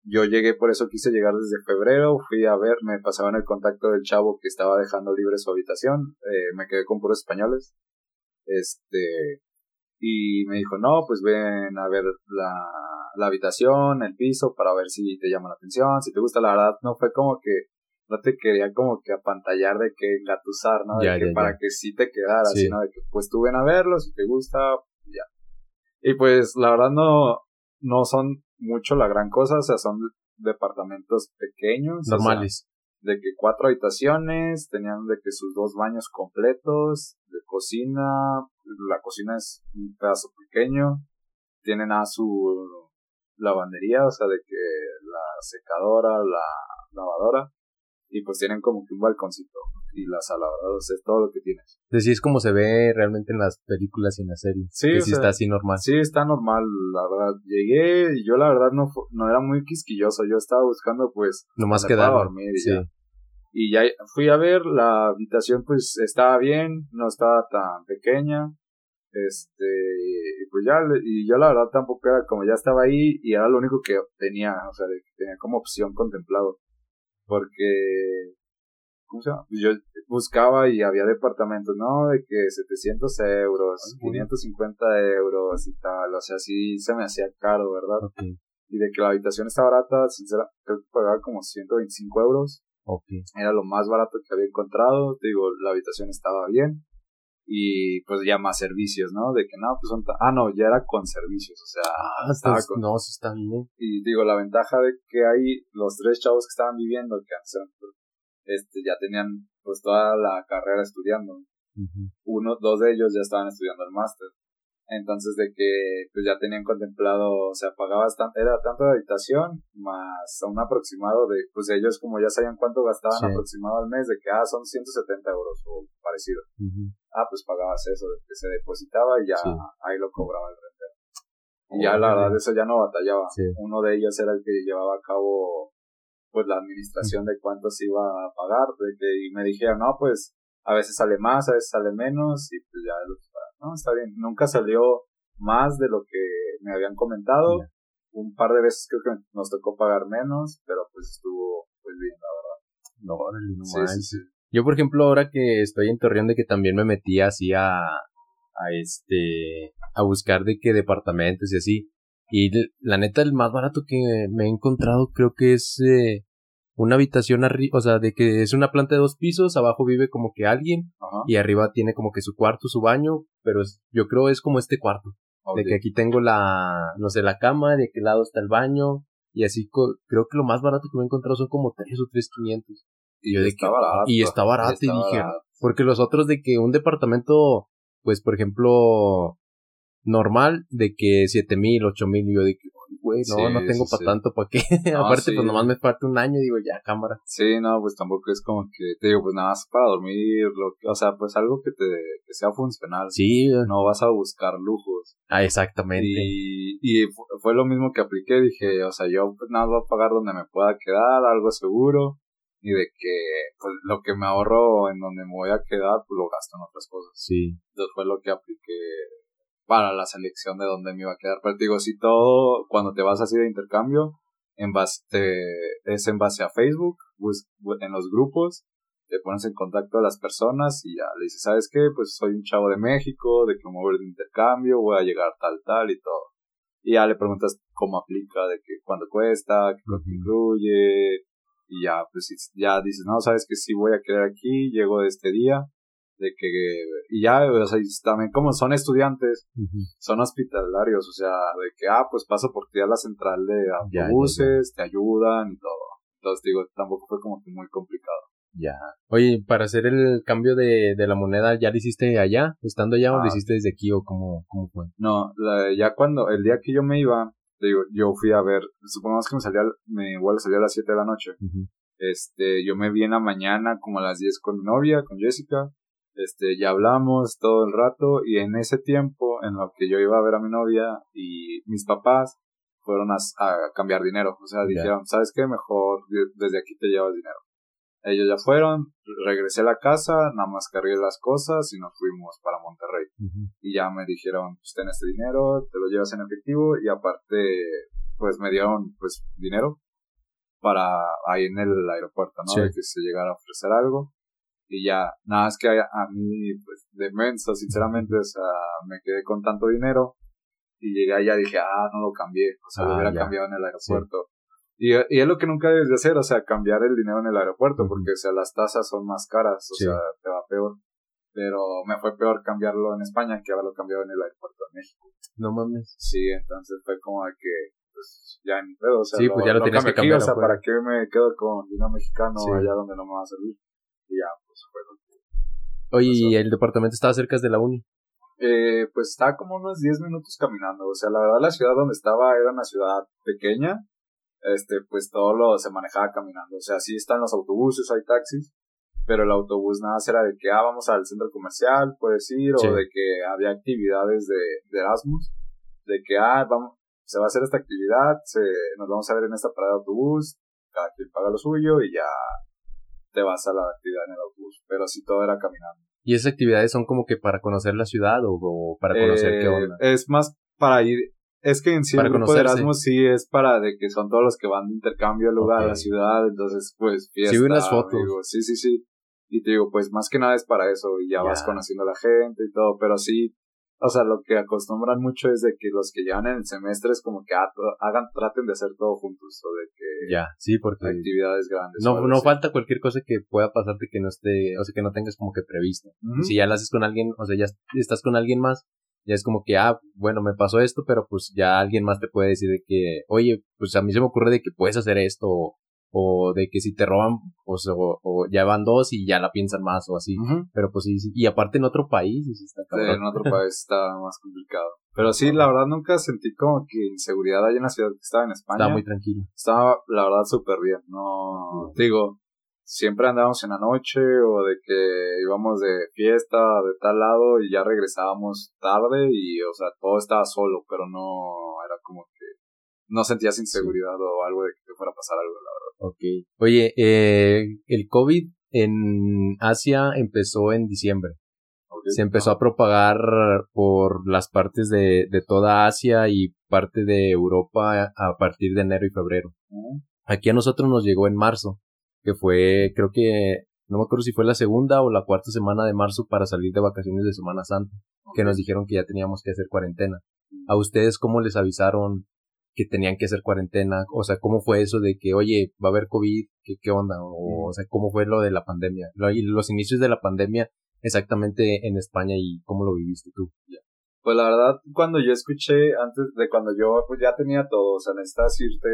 Speaker 2: Yo llegué, por eso quise llegar desde febrero, fui a ver, me pasaban el contacto del chavo que estaba dejando libre su habitación, eh, me quedé con puros españoles. Este, y me dijo, no, pues ven a ver la, la habitación, el piso, para ver si te llama la atención, si te gusta, la verdad, no fue como que, no te quería como que apantallar de que engatusar, ¿no? De que para que sí te quedara, sino de que pues tú ven a verlo, si te gusta, ya. Y pues la verdad no, no son mucho la gran cosa, o sea, son departamentos pequeños.
Speaker 1: Normales.
Speaker 2: de que cuatro habitaciones, tenían de que sus dos baños completos, de cocina, la cocina es un pedazo pequeño, tienen a su lavandería, o sea, de que la secadora, la lavadora, y pues tienen como que un balconcito y la saladora, o sea, es todo lo que tienes.
Speaker 1: Entonces sí es como se ve realmente en las películas y en las series. Sí, que sí está así normal.
Speaker 2: Sí, está normal, la verdad. Llegué y yo la verdad no, no era muy quisquilloso, yo estaba buscando pues...
Speaker 1: Nomás
Speaker 2: dormir y sí. Y ya fui a ver, la habitación pues estaba bien, no estaba tan pequeña, este, y pues ya, y yo la verdad tampoco era, como ya estaba ahí y era lo único que tenía, o sea, tenía como opción contemplado. Porque, ¿cómo se llama? Pues yo buscaba y había departamentos, ¿no? De que 700 euros, 550 euros y tal, o sea, sí se me hacía caro, ¿verdad? Y de que la habitación está barata, sinceramente, creo que pagaba como 125 euros. Era lo más barato que había encontrado, te digo, la habitación estaba bien y pues ya más servicios, ¿no? De que no, pues son... Ah, no, ya era con servicios, o sea...
Speaker 1: Ah, estaba con... No, sí está bien.
Speaker 2: Y digo, la ventaja de que hay los tres chavos que estaban viviendo, que este, ya tenían pues toda la carrera estudiando. Uno, dos de ellos ya estaban estudiando el máster. Entonces de que pues ya tenían contemplado, o sea, pagabas tanto, era tanto de habitación más un aproximado de, pues ellos como ya sabían cuánto gastaban aproximado al mes, de que ah, son 170 euros o parecido. Ah, pues pagabas eso, de que se depositaba y ya ahí lo cobraba el rentero. Y ya la verdad eso ya no batallaba. Uno de ellos era el que llevaba a cabo pues la administración de cuánto se iba a pagar, de y me dijeron, no, pues a veces sale más, a veces sale menos, y pues ya lo no, está bien. Nunca salió más de lo que me habían comentado. Un par de veces creo que nos tocó pagar menos, pero pues estuvo pues bien, la verdad.
Speaker 1: No, no sí, sí, Yo, por ejemplo, ahora que estoy en Torreón, de que también me metí así a, a este, a buscar de qué departamentos y así. Y la neta, el más barato que me he encontrado creo que es eh, una habitación arriba, o sea, de que es una planta de dos pisos, abajo vive como que alguien y arriba tiene como que su cuarto, su baño, pero es, yo creo es como este cuarto. De que aquí tengo la, no sé, la cama, de qué lado está el baño y así creo que lo más barato que me he encontrado son como tres o tres quinientos.
Speaker 2: Y, yo de está barato.
Speaker 1: Y está barato y dije, porque los otros de que un departamento, pues por ejemplo, normal, de que siete mil, ocho mil, y yo de que, güey, no, no tengo para tanto, ¿para qué? Aparte, pues nomás me falta un año, digo, ya, cámara.
Speaker 2: Sí, no, pues tampoco es como que, te digo, pues nada más para dormir, lo o sea, pues algo que te, que sea funcional.
Speaker 1: Sí.
Speaker 2: No vas a buscar lujos.
Speaker 1: Ah, exactamente.
Speaker 2: Y, y fue lo mismo que apliqué, dije, o sea, yo pues nada voy a pagar donde me pueda quedar, algo seguro, y de que, pues lo que me ahorro en donde me voy a quedar, pues lo gasto en otras cosas.
Speaker 1: Sí.
Speaker 2: Entonces fue lo que apliqué para la selección de dónde me iba a quedar. Pero te digo, si todo, cuando te vas así de intercambio, en base, es en base a Facebook, en los grupos, te pones en contacto a las personas y ya le dices, ¿sabes qué? Pues soy un chavo de México, de que me voy de intercambio, voy a llegar tal, tal y todo. Y ya le preguntas cómo aplica, de que cuánto cuesta, qué uh incluye, y ya, pues ya dices, no, sabes que sí voy a quedar aquí, llego de este día, de que, y ya, o sea, también como son estudiantes, son hospitalarios, o sea, de que, ah, pues paso por ti a la central de autobuses, te ayudan y todo. Entonces, digo, tampoco fue como que muy complicado.
Speaker 1: Ya. Oye, para hacer el cambio de, de la moneda, ¿ya lo hiciste allá? ¿Estando allá o lo ah. hiciste desde aquí o cómo, cómo fue?
Speaker 2: No, ya cuando, el día que yo me iba, digo, yo fui a ver, supongamos que me salía, me igual salía a las 7 de la noche. Este, yo me vi en la mañana como a las 10 con mi novia, con Jessica, este, ya hablamos todo el rato y en ese tiempo en lo que yo iba a ver a mi novia y mis papás fueron a, cambiar dinero. O sea, dijeron, ¿sabes qué? Mejor desde aquí te llevas dinero. Ellos ya fueron, regresé a la casa, nada más cargué las cosas y nos fuimos para Monterrey. Y ya me dijeron, pues ten este dinero, te lo llevas en efectivo y aparte, pues me dieron, pues, dinero para ahí en el aeropuerto, ¿no? De que se llegara a ofrecer algo y ya, nada es que a, mí, pues, de menso, sinceramente, o sea, me quedé con tanto dinero y llegué allá y dije, ah, no lo cambié, o sea, lo ah, hubiera cambiado en el aeropuerto. Y, y, es lo que nunca debes de hacer, o sea, cambiar el dinero en el aeropuerto, porque, o sea, las tasas son más caras, o sea, te va peor. Pero me fue peor cambiarlo en España que haberlo cambiado en el aeropuerto de México.
Speaker 1: No mames.
Speaker 2: Sí, entonces fue como de que, pues, ya ni pedo, o sea,
Speaker 1: sí, pues ya lo, que cambiar.
Speaker 2: o sea, ¿para qué me quedo con dinero mexicano allá donde no me va a servir? Y ya,
Speaker 1: Oye, ¿y el departamento estaba cerca de la uni?
Speaker 2: Eh, pues estaba como unos 10 minutos caminando. O sea, la verdad la ciudad donde estaba era una ciudad pequeña. Este, pues todo lo se manejaba caminando. O sea, sí están los autobuses, hay taxis. Pero el autobús nada más era de que, ah, vamos al centro comercial, puedes ir. O de que había actividades de, de Erasmus. De que, ah, vamos, se va a hacer esta actividad, se, nos vamos a ver en esta parada de autobús. Cada quien paga lo suyo y ya te vas a la actividad en el autobús, pero así todo era caminando.
Speaker 1: ¿Y esas actividades son como que para conocer la ciudad o, para conocer qué onda?
Speaker 2: Eh, es más para ir, es que en sí el grupo de Erasmus sí es para de que son todos los que van de intercambio al lugar, a la ciudad, entonces pues fiesta.
Speaker 1: Sí, unas fotos.
Speaker 2: sí, sí, sí. Y te digo, pues más que nada es para eso y ya vas conociendo a la gente y todo, pero sí, o sea, lo que acostumbran mucho es de que los que llevan en el semestre es como que ah, hagan, traten de hacer todo juntos, o de que...
Speaker 1: Ya, sí, porque...
Speaker 2: Actividades grandes.
Speaker 1: No, no falta cualquier cosa que pueda pasarte que no esté, o sea, que no tengas como que previsto. Si ya lo haces con alguien, o sea, ya estás con alguien más, ya es como que, ah, bueno, me pasó esto, pero pues ya alguien más te puede decir de que, oye, pues a mí se me ocurre de que puedes hacer esto, o de que si te roban, pues, o, ya van dos y ya la piensan más o así. Pero pues sí, y aparte en otro país,
Speaker 2: está en otro país está más complicado. Pero sí, la verdad nunca sentí como que inseguridad ahí en la ciudad que estaba en España.
Speaker 1: Estaba muy tranquilo.
Speaker 2: Estaba, la verdad, súper bien. No, digo, siempre andábamos en la noche o de que íbamos de fiesta de tal lado y ya regresábamos tarde y, o sea, todo estaba solo, pero no era como no sentías inseguridad o algo de que te fuera a pasar algo, la verdad.
Speaker 1: Ok. Oye, eh, el COVID en Asia empezó en diciembre. Se empezó a propagar por las partes de, de toda Asia y parte de Europa a partir de enero y febrero. Aquí a nosotros nos llegó en marzo, que fue, creo que, no me acuerdo si fue la segunda o la cuarta semana de marzo para salir de vacaciones de Semana Santa, que nos dijeron que ya teníamos que hacer cuarentena. ¿A ustedes cómo les avisaron que tenían que hacer cuarentena, o sea, ¿cómo fue eso de que, oye, va a haber COVID, qué, qué onda? O, o sea, ¿cómo fue lo de la pandemia? y los inicios de la pandemia exactamente en España y cómo lo viviste tú.
Speaker 2: Pues la verdad, cuando yo escuché, antes de cuando yo pues ya tenía todo, o sea, necesitas irte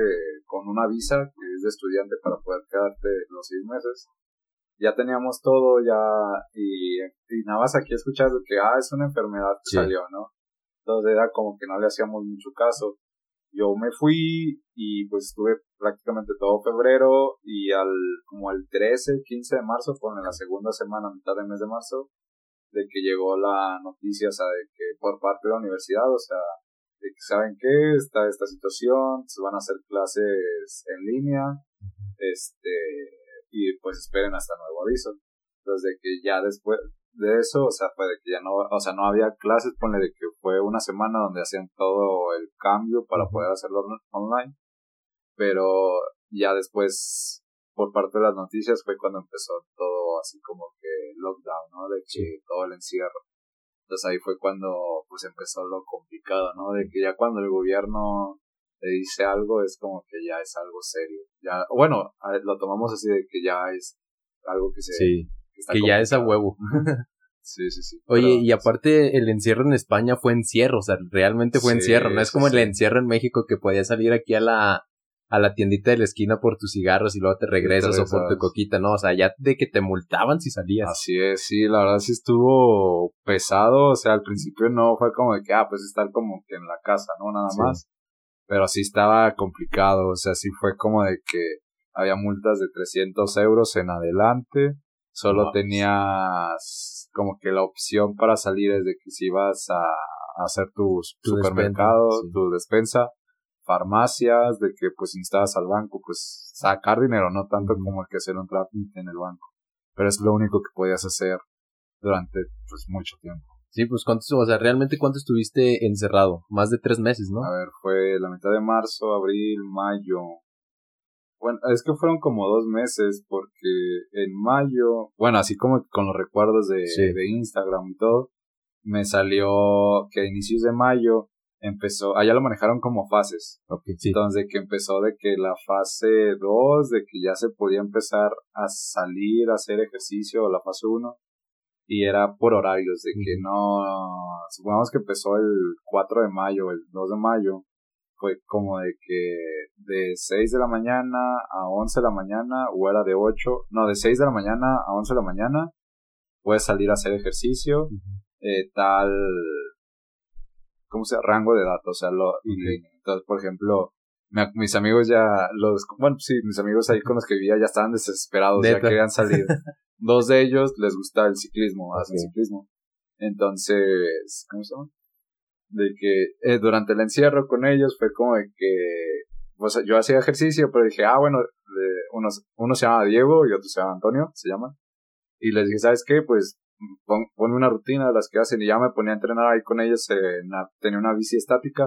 Speaker 2: con una visa que es de estudiante para poder quedarte los seis meses. Ya teníamos todo, ya, y, y nada más aquí escuchas que, ah, es una enfermedad que salió, ¿no? Entonces era como que no le hacíamos mucho caso yo me fui y pues estuve prácticamente todo febrero y al como el 13, 15 de marzo, fue en la segunda semana, mitad del mes de marzo, de que llegó la noticia, o sea, de que por parte de la universidad, o sea, de que saben qué, está esta situación, se van a hacer clases en línea, este, y pues esperen hasta nuevo aviso. Entonces, de que ya después, de eso, o sea, fue de que ya no, o sea, no había clases, ponle de que fue una semana donde hacían todo el cambio para poder hacerlo online, pero ya después, por parte de las noticias, fue cuando empezó todo así como que lockdown, ¿no? De que todo el encierro. Entonces ahí fue cuando, pues empezó lo complicado, ¿no? De que ya cuando el gobierno le dice algo es como que ya es algo serio. Ya, bueno, lo tomamos así de que ya es algo que se,
Speaker 1: que ya es a huevo.
Speaker 2: sí, sí, sí.
Speaker 1: Oye, y aparte el encierro en España fue encierro, o sea, realmente fue encierro, no es como el encierro en México que podías salir aquí a la a la tiendita de la esquina por tus cigarros y luego te regresas, o por tu coquita, no, o sea, ya de que te multaban si salías.
Speaker 2: Así es, sí, la verdad sí estuvo pesado, o sea, al principio no fue como de que, ah, pues estar como que en la casa, ¿no? Nada más. Pero sí estaba complicado, o sea, sí fue como de que había multas de 300 euros en adelante Solo tenías como que la opción para salir desde que si ibas a, hacer tu, supermercado, tu despensa, farmacias, de que pues instabas al banco, pues sacar dinero, no tanto como que hacer un trámite en el banco. Pero es lo único que podías hacer durante pues mucho tiempo.
Speaker 1: Sí, pues cuánto, o sea, realmente cuánto estuviste encerrado? Más de tres meses, ¿no?
Speaker 2: A ver, fue la mitad de marzo, abril, mayo, bueno, es que fueron como dos meses porque en mayo, bueno, así como con los recuerdos de, de Instagram y todo, me salió que a inicios de mayo empezó, allá lo manejaron como fases. Entonces, de que empezó de que la fase 2, de que ya se podía empezar a salir a hacer ejercicio, o la fase 1, y era por horarios, de que no, supongamos que empezó el 4 de mayo, el 2 de mayo, fue como de que de 6 de la mañana a 11 de la mañana o era de 8, no, de 6 de la mañana a 11 de la mañana puedes salir a hacer ejercicio, eh, tal, ¿cómo se Rango de datos, o sea, lo, entonces, por ejemplo, mis amigos ya, los, bueno, sí, mis amigos ahí con los que vivía ya estaban desesperados, ya querían salir. Dos de ellos les gusta el ciclismo, hacen ciclismo. Entonces, ¿cómo se llama? De que eh, durante el encierro con ellos fue como de que pues, yo hacía ejercicio, pero dije, ah, bueno, uno, uno se llama Diego y otro se llama Antonio, se llama. Y les dije, ¿sabes qué? Pues pon, ponme una rutina de las que hacen y ya me ponía a entrenar ahí con ellos, tenía una bici estática.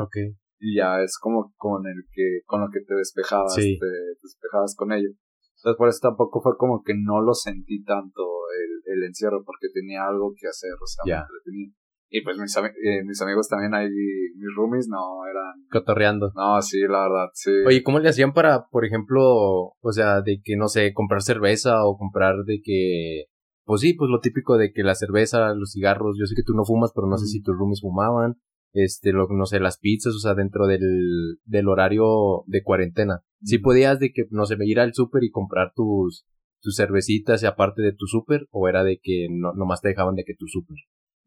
Speaker 2: Y ya es como con el que, con lo que te despejabas, te, despejabas con ellos. Entonces por eso tampoco fue como que no lo sentí tanto el, el encierro porque tenía algo que hacer, o sea, me entretenía. Y pues mis, eh, mis amigos también ahí, mis roomies, no, eran...
Speaker 1: Cotorreando.
Speaker 2: No, sí, la verdad, sí.
Speaker 1: Oye, ¿cómo le hacían para, por ejemplo, o sea, de que, no sé, comprar cerveza o comprar de que... Pues sí, pues lo típico de que la cerveza, los cigarros, yo sé que tú no fumas, pero no sé si tus roomies fumaban. este, lo, no sé, las pizzas, o sea, dentro del, del horario de cuarentena. Si podías de que, no sé, ir al súper y comprar tus, tus cervecitas y aparte de tu súper, o era de que no, nomás te dejaban de que tu súper.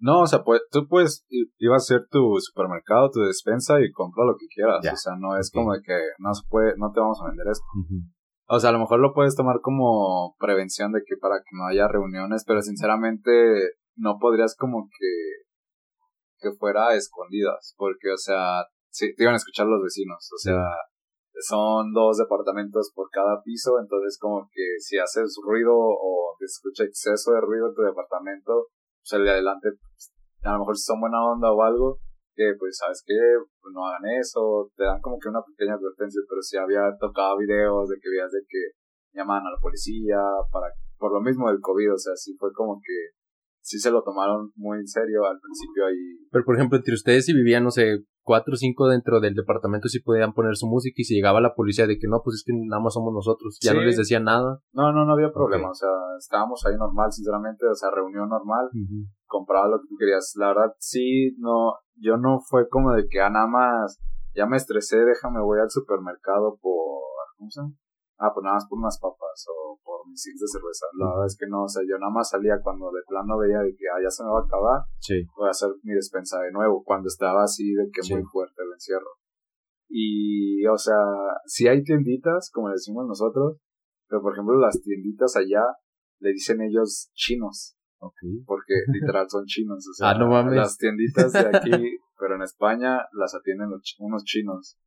Speaker 2: No, o sea, pues, tú puedes, iba a ser tu supermercado, tu despensa y compra lo que quieras. O sea, no es como de que no se puede, no te vamos a vender esto. O sea, a lo mejor lo puedes tomar como prevención de que para que no haya reuniones, pero sinceramente no podrías como que que fuera a escondidas, porque, o sea, sí, te iban a escuchar los vecinos, o sea, son dos departamentos por cada piso, entonces como que si haces ruido o te escucha exceso de ruido en tu departamento, de adelante, pues, a lo mejor si son buena onda o algo, que pues sabes que pues, no hagan eso, te dan como que una pequeña advertencia, pero si había tocado videos de que veías de que llamaban a la policía para por lo mismo del COVID, o sea, sí fue como que sí se lo tomaron muy en serio al principio ahí.
Speaker 1: Pero por ejemplo, entre ustedes si vivían, no sé, cuatro o cinco dentro del departamento si podían poner su música y si llegaba la policía de que no, pues es que nada más somos nosotros, ya no les decían nada.
Speaker 2: No, no, no había problema, o sea, estábamos ahí normal, sinceramente, o sea, reunión normal, compraba lo que tú querías. La verdad, sí, no, yo no fue como de que, ah, nada más, ya me estresé, déjame, voy al supermercado por, ¿cómo se llama? Ah, pues nada más por unas papas o por mis six de cerveza. La verdad es que no, o sea, yo nada más salía cuando de plano veía de que, ah, ya se me va a acabar. Sí. Voy a hacer mi despensa de nuevo, cuando estaba así de que muy fuerte el encierro. Y, o sea, sí hay tienditas, como decimos nosotros, pero por ejemplo las tienditas allá le dicen ellos chinos. Okay. Porque literal son chinos. O sea, ah, no mames. Las tienditas de aquí, pero en España las atienden unos chinos.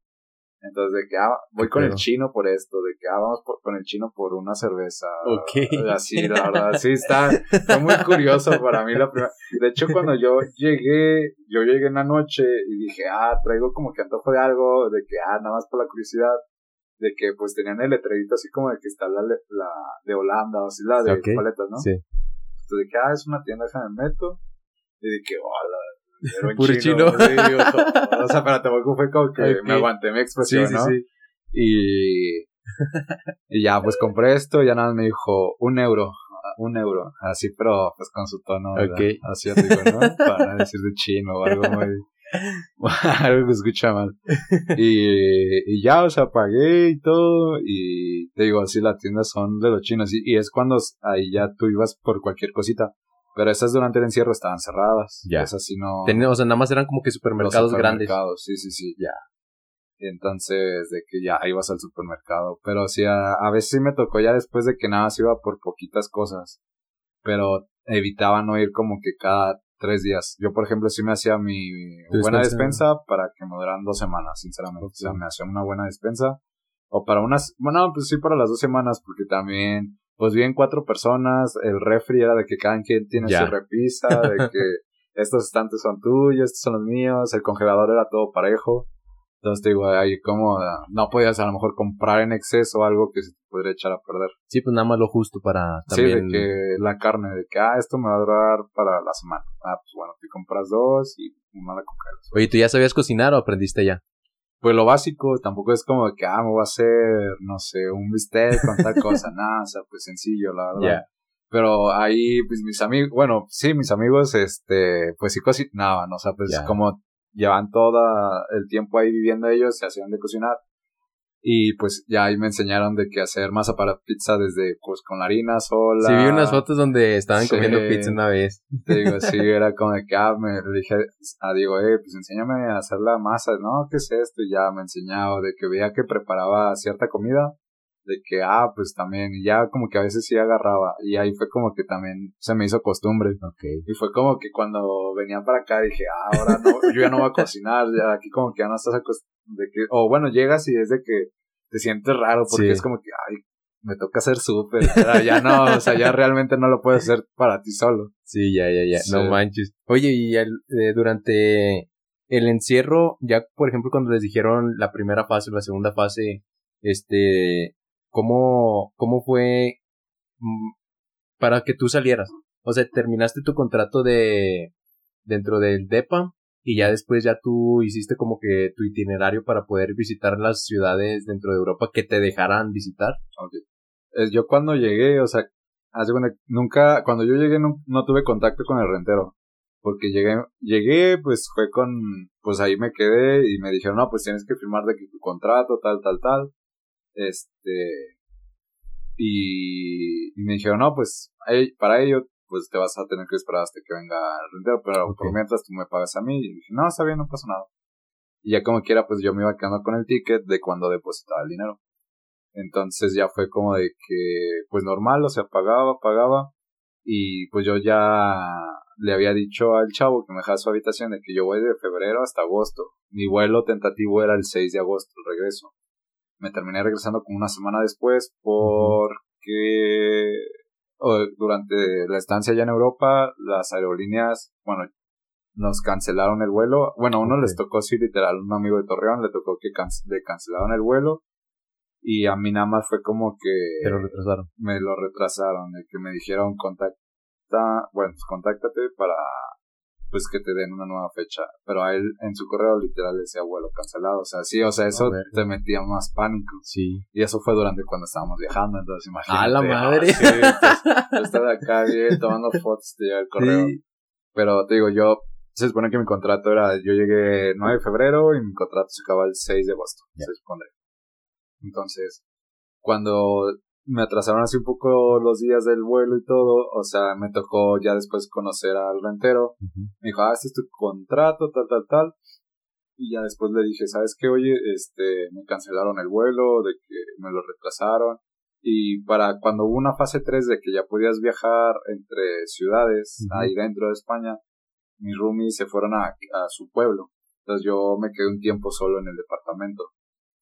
Speaker 2: Entonces, de que, ah, voy con el chino por esto, de que, ah, vamos con el chino por una cerveza. Ok. Así, la verdad, sí, está, está muy curioso para mí la primera. De hecho, cuando yo llegué, yo llegué en la noche y dije, ah, traigo como que antojo de algo, de que, ah, nada más por la curiosidad, de que pues tenían el letrerito así como de que está la, la de Holanda o así, la de paletas, ¿no? Sí. Entonces, de que, ah, es una tienda, déjame meto. Y de que, hola, era un chino. o sea, pero tampoco fue como que me aguanté mi expresión, sí, ¿no? Sí, sí. Y, y ya, pues compré esto y ya nada más me dijo, un euro, un euro. Así, pero pues con su tono okay. asiático, ¿no? Para decir de chino o algo muy... algo que escucha mal. Y, y ya, o sea, pagué y todo. Y te digo, así las tiendas son de los chinos. Y, y es cuando ahí ya tú ibas por cualquier cosita. Pero esas durante el encierro estaban cerradas. Ya. Esas sí no.
Speaker 1: o sea, nada más eran como que supermercados, supermercados
Speaker 2: Sí, sí, sí. Ya. Entonces, de que ya ibas al supermercado. Pero sí, a, a, veces sí me tocó ya después de que nada se iba por poquitas cosas. Pero evitaba no ir como que cada tres días. Yo, por ejemplo, sí me hacía mi buena despensa para que me duraran dos semanas, sinceramente. O sea, me hacía una buena despensa. O para unas, bueno, pues sí para las dos semanas, porque también pues bien cuatro personas, el refri era de que cada quien tiene su repisa, de que estos estantes son tuyos, estos son los míos, el congelador era todo parejo. Entonces te digo, ahí como no podías a lo mejor comprar en exceso algo que se te podría echar a perder.
Speaker 1: Sí, pues nada más lo justo para
Speaker 2: también... Sí, de que la carne, de que, ah, esto me va a durar para la semana. Ah, pues bueno, te compras dos y una la congelas.
Speaker 1: Oye, ¿tú ya sabías cocinar o aprendiste ya?
Speaker 2: Pues lo básico, tampoco es como que, ah, me voy a hacer, no sé, un bistec con tal cosa, nada, o sea, pues sencillo, la verdad. Pero ahí, pues mis amigos, bueno, sí, mis amigos, este, pues sí cocinaban, o sea, pues como llevan todo el tiempo ahí viviendo ellos, se hacían de cocinar. Y pues ya ahí me enseñaron de qué hacer masa para pizza desde pues con la harina sola.
Speaker 1: Sí, vi unas fotos donde estaban comiendo pizza una vez.
Speaker 2: Digo, sí, era como de que, ah, me dije a Diego, eh, pues enséñame a hacer la masa. No, ¿qué es esto? Y ya me enseñaba de que veía que preparaba cierta comida. De que, ah, pues también, y ya como que a veces sí agarraba. Y ahí fue como que también se me hizo costumbre. Okay. Y fue como que cuando venía para acá dije, ah, ahora no, yo ya no voy a cocinar, ya aquí como que ya no estás acostumbrado de que, o bueno, llegas y es de que te sientes raro porque es como que, ay, me toca hacer súper, ya no, o sea, ya realmente no lo puedes hacer para ti solo.
Speaker 1: Sí, ya, ya, ya, no manches. Oye, y el, eh, durante el encierro, ya por ejemplo cuando les dijeron la primera fase o la segunda fase, este, ¿cómo, cómo fue mm, para que tú salieras? O sea, terminaste tu contrato de dentro del DEPA y ya después ya tú hiciste como que tu itinerario para poder visitar las ciudades dentro de Europa que te dejaran visitar.
Speaker 2: Okay. Yo cuando llegué, o sea, nunca, cuando yo llegué no, tuve contacto con el rentero. Porque llegué, llegué, pues fue con, pues ahí me quedé y me dijeron, no, pues tienes que firmar de que tu contrato, tal, tal, tal. Este, y, y me dijeron, no, pues para ello, pues te vas a tener que esperar hasta que venga el rentero, pero por mientras tú me pagas a mí. Y dije, no, está bien, no pasa nada. Y ya como quiera, pues yo me iba quedando con el ticket de cuando depositaba el dinero. Entonces ya fue como de que, pues normal, o sea, pagaba, pagaba. Y pues yo ya le había dicho al chavo que me dejara su habitación de que yo voy de febrero hasta agosto. Mi vuelo tentativo era el 6 de agosto, el regreso. Me terminé regresando como una semana después porque durante la estancia allá en Europa, las aerolíneas, bueno, nos cancelaron el vuelo. Bueno, a uno les tocó, sí, literal, un amigo de Torreón le tocó que le cancelaron el vuelo. Y a mí nada más fue como que...
Speaker 1: Te lo retrasaron.
Speaker 2: Me lo retrasaron, de que me dijeron contacta, bueno, pues contáctate para pues que te den una nueva fecha. Pero a él en su correo literal decía vuelo cancelado. O sea, sí, o sea, eso te metía más pánico.
Speaker 1: Sí.
Speaker 2: Y eso fue durante cuando estábamos viajando, entonces imagínate. ¡A
Speaker 1: la madre!
Speaker 2: sí, yo estaba acá bien tomando fotos de el correo. Pero te digo, yo, se supone que mi contrato era, yo llegué 9 de febrero y mi contrato se acaba el 6 de agosto, se supone. Entonces, cuando me atrasaron así un poco los días del vuelo y todo, o sea, me tocó ya después conocer al rentero. Me dijo, ah, este es tu contrato, tal, tal, tal. Y ya después le dije, ¿sabes qué? Oye, este, me cancelaron el vuelo, de que me lo retrasaron. Y para cuando hubo una fase 3 de que ya podías viajar entre ciudades ahí dentro de España, mis roomies se fueron a, a su pueblo. Entonces yo me quedé un tiempo solo en el departamento.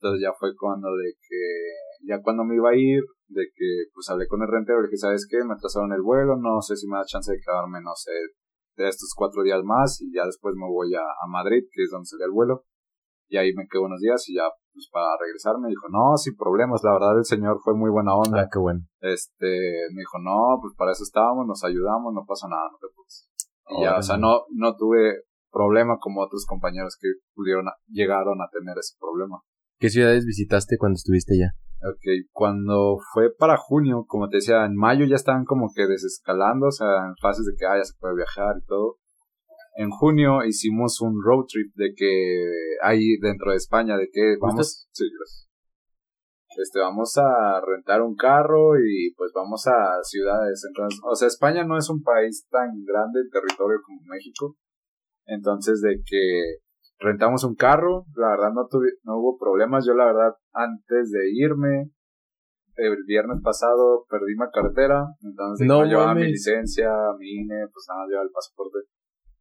Speaker 2: Entonces ya fue cuando de que, ya cuando me iba a ir, de que pues hablé con el rentero, le dije, ¿sabes qué? Me atrasaron el vuelo, no sé si me da chance de quedarme, no sé, de estos cuatro días más y ya después me voy a, a Madrid, que es donde salió el vuelo. Y ahí me quedo unos días y ya, pues para regresar me dijo, no, sin problemas, la verdad el señor fue muy buena onda.
Speaker 1: Ah, qué bueno.
Speaker 2: Este, me dijo, no, pues para eso estábamos, nos ayudamos, no pasa nada, no te preocupes. Y ya, o sea, no, no tuve problema como otros compañeros que pudieron, llegaron a tener ese problema.
Speaker 1: ¿Qué ciudades visitaste cuando estuviste allá?
Speaker 2: Ok, cuando fue para junio, como te decía, en mayo ya estaban como que desescalando, o sea, en fases de que ah, ya se puede viajar y todo. En junio hicimos un road trip de que ahí dentro de España, de que vamos, sí, Este, vamos a rentar un carro y pues vamos a ciudades. Entonces, o sea, España no es un país tan grande en territorio como México. Entonces, de que rentamos un carro, la verdad no tuve, no hubo problemas, yo la verdad antes de irme, el viernes pasado perdí mi cartera, entonces no llevaba mi licencia, mi INE, pues nada, llevaba el pasaporte.